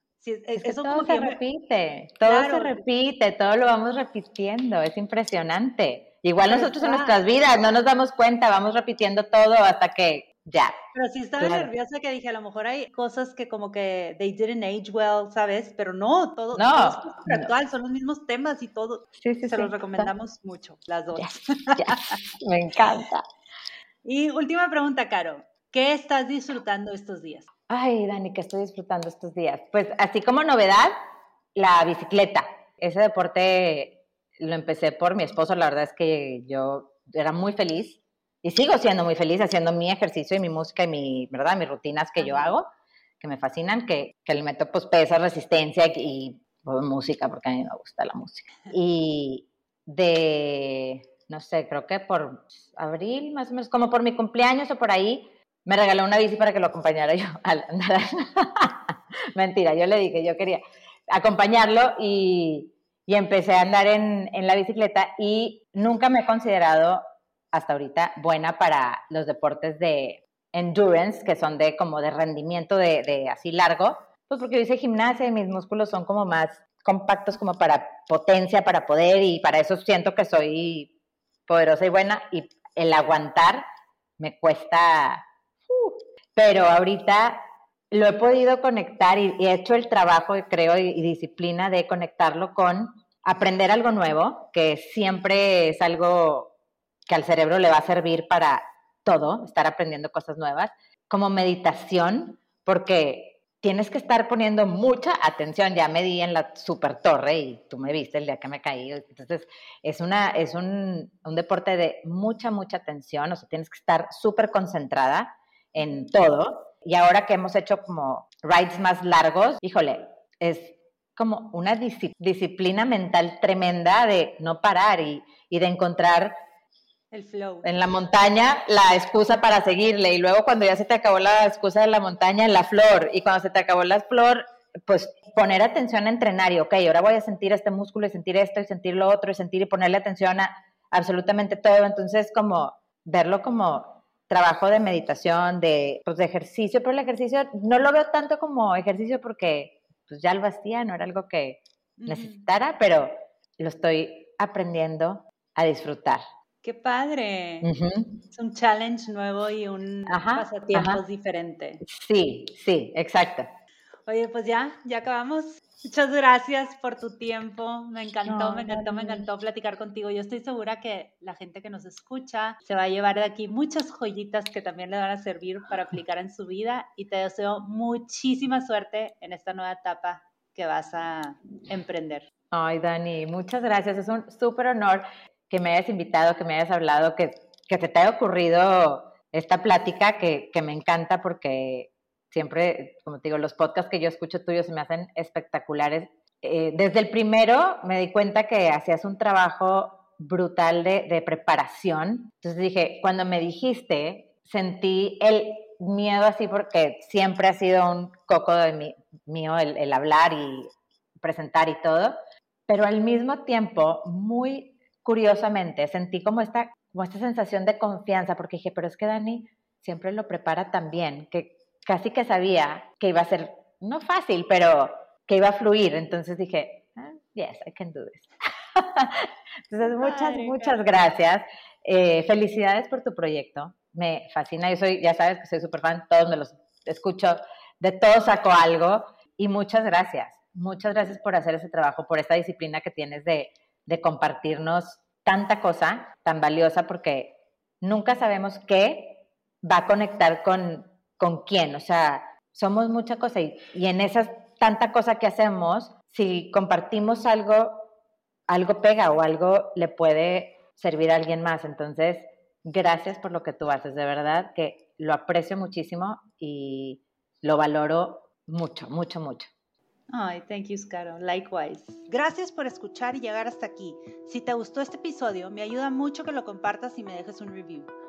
Eso todo se repite, todo se repite, todo lo vamos repitiendo, es impresionante. Igual nosotros en nuestras vidas no nos damos cuenta, vamos repitiendo todo hasta que ya. Pero sí estaba nerviosa que dije, a lo mejor hay cosas que como que they didn't age well, ¿sabes? Pero no, todo, no, es actual, son los mismos temas y todo. Sí, sí, Se los recomendamos mucho, las dos. Me encanta. Y última pregunta, Caro. ¿Qué estás disfrutando estos días? Ay, Dani, ¿qué estoy disfrutando estos días? Pues así como novedad, la bicicleta. Ese deporte lo empecé por mi esposo, la verdad es que yo era muy feliz y sigo siendo muy feliz haciendo mi ejercicio y mi música y mi, ¿verdad? mis rutinas que yo hago, que me fascinan, que, que le meto pues pesa, resistencia y, pues, música, porque a mí me gusta la música. Y de, no sé, creo que por abril, más o menos, como por mi cumpleaños o por ahí, me regaló una bici para que lo acompañara yo al andar. Mentira, yo le dije, yo quería acompañarlo y y empecé a andar en, la bicicleta y nunca me he considerado hasta ahorita buena para los deportes de endurance, que son de como de rendimiento de, así largo, pues porque yo hice gimnasia y mis músculos son como más compactos como para potencia, para poder y para eso siento que soy poderosa y buena y el aguantar me cuesta, pero ahorita lo he podido conectar y, he hecho el trabajo, creo, y, disciplina de conectarlo con aprender algo nuevo, que siempre es algo que al cerebro le va a servir para todo, estar aprendiendo cosas nuevas, como meditación, porque tienes que estar poniendo mucha atención. Ya me di en la super torre y tú me viste el día que me caí. Entonces, es, una, es un, un deporte de mucha, mucha atención, o sea, tienes que estar súper concentrada en todo y ahora que hemos hecho como rides más largos, híjole, es como una disciplina mental tremenda de no parar y, de encontrar el flow. En la montaña, la excusa para seguirle. Y luego cuando ya se te acabó la excusa de la montaña, la flor. Y cuando se te acabó la flor, pues poner atención a entrenar. Y ok, ahora voy a sentir este músculo y sentir esto y sentir lo otro y sentir y ponerle atención a absolutamente todo. Entonces, como verlo como trabajo de meditación, de, pues, de ejercicio, pero el ejercicio no lo veo tanto como ejercicio porque pues ya lo hacía, no era algo que necesitara, pero lo estoy aprendiendo a disfrutar. ¡Qué padre! Es un challenge nuevo y un pasatiempo diferente. Sí, sí, exacto. Oye, pues ya, ya acabamos. Muchas gracias por tu tiempo. Me encantó, me encantó, me encantó platicar contigo. Yo estoy segura que la gente que nos escucha se va a llevar de aquí muchas joyitas que también le van a servir para aplicar en su vida y te deseo muchísima suerte en esta nueva etapa que vas a emprender. Ay, Dani, muchas gracias. Es un súper honor que me hayas invitado, que me hayas hablado, que, que te haya ocurrido esta plática que, que me encanta porque siempre, como te digo, los podcasts que yo escucho tuyos se me hacen espectaculares. Eh, desde el primero me di cuenta que hacías un trabajo brutal de, preparación. Entonces dije, cuando me dijiste, sentí el miedo así porque siempre ha sido un coco de mí, mío el, hablar y presentar y todo, pero al mismo tiempo, muy curiosamente, sentí como esta, como esta sensación de confianza porque dije, pero es que Dani siempre lo prepara tan bien, que casi que sabía que iba a ser, no fácil, pero que iba a fluir. Entonces dije, ah, yes, I can do this. Entonces, muchas, muchas gracias. Eh, felicidades por tu proyecto. Me fascina. Yo soy, ya sabes que soy súper fan, todos me los escucho, de todos saco algo. Y muchas gracias. Muchas gracias por hacer ese trabajo, por esta disciplina que tienes de, de compartirnos tanta cosa tan valiosa, porque nunca sabemos qué va a conectar con con quién, o sea, somos mucha cosa y, en esa tanta cosa que hacemos, si compartimos algo, algo pega o algo le puede servir a alguien más. Entonces, gracias por lo que tú haces, de verdad que lo aprecio muchísimo y lo valoro mucho, mucho, mucho. Ay, thank you, Scaro. Likewise. Gracias por escuchar y llegar hasta aquí. Si te gustó este episodio, me ayuda mucho que lo compartas y me dejes un review.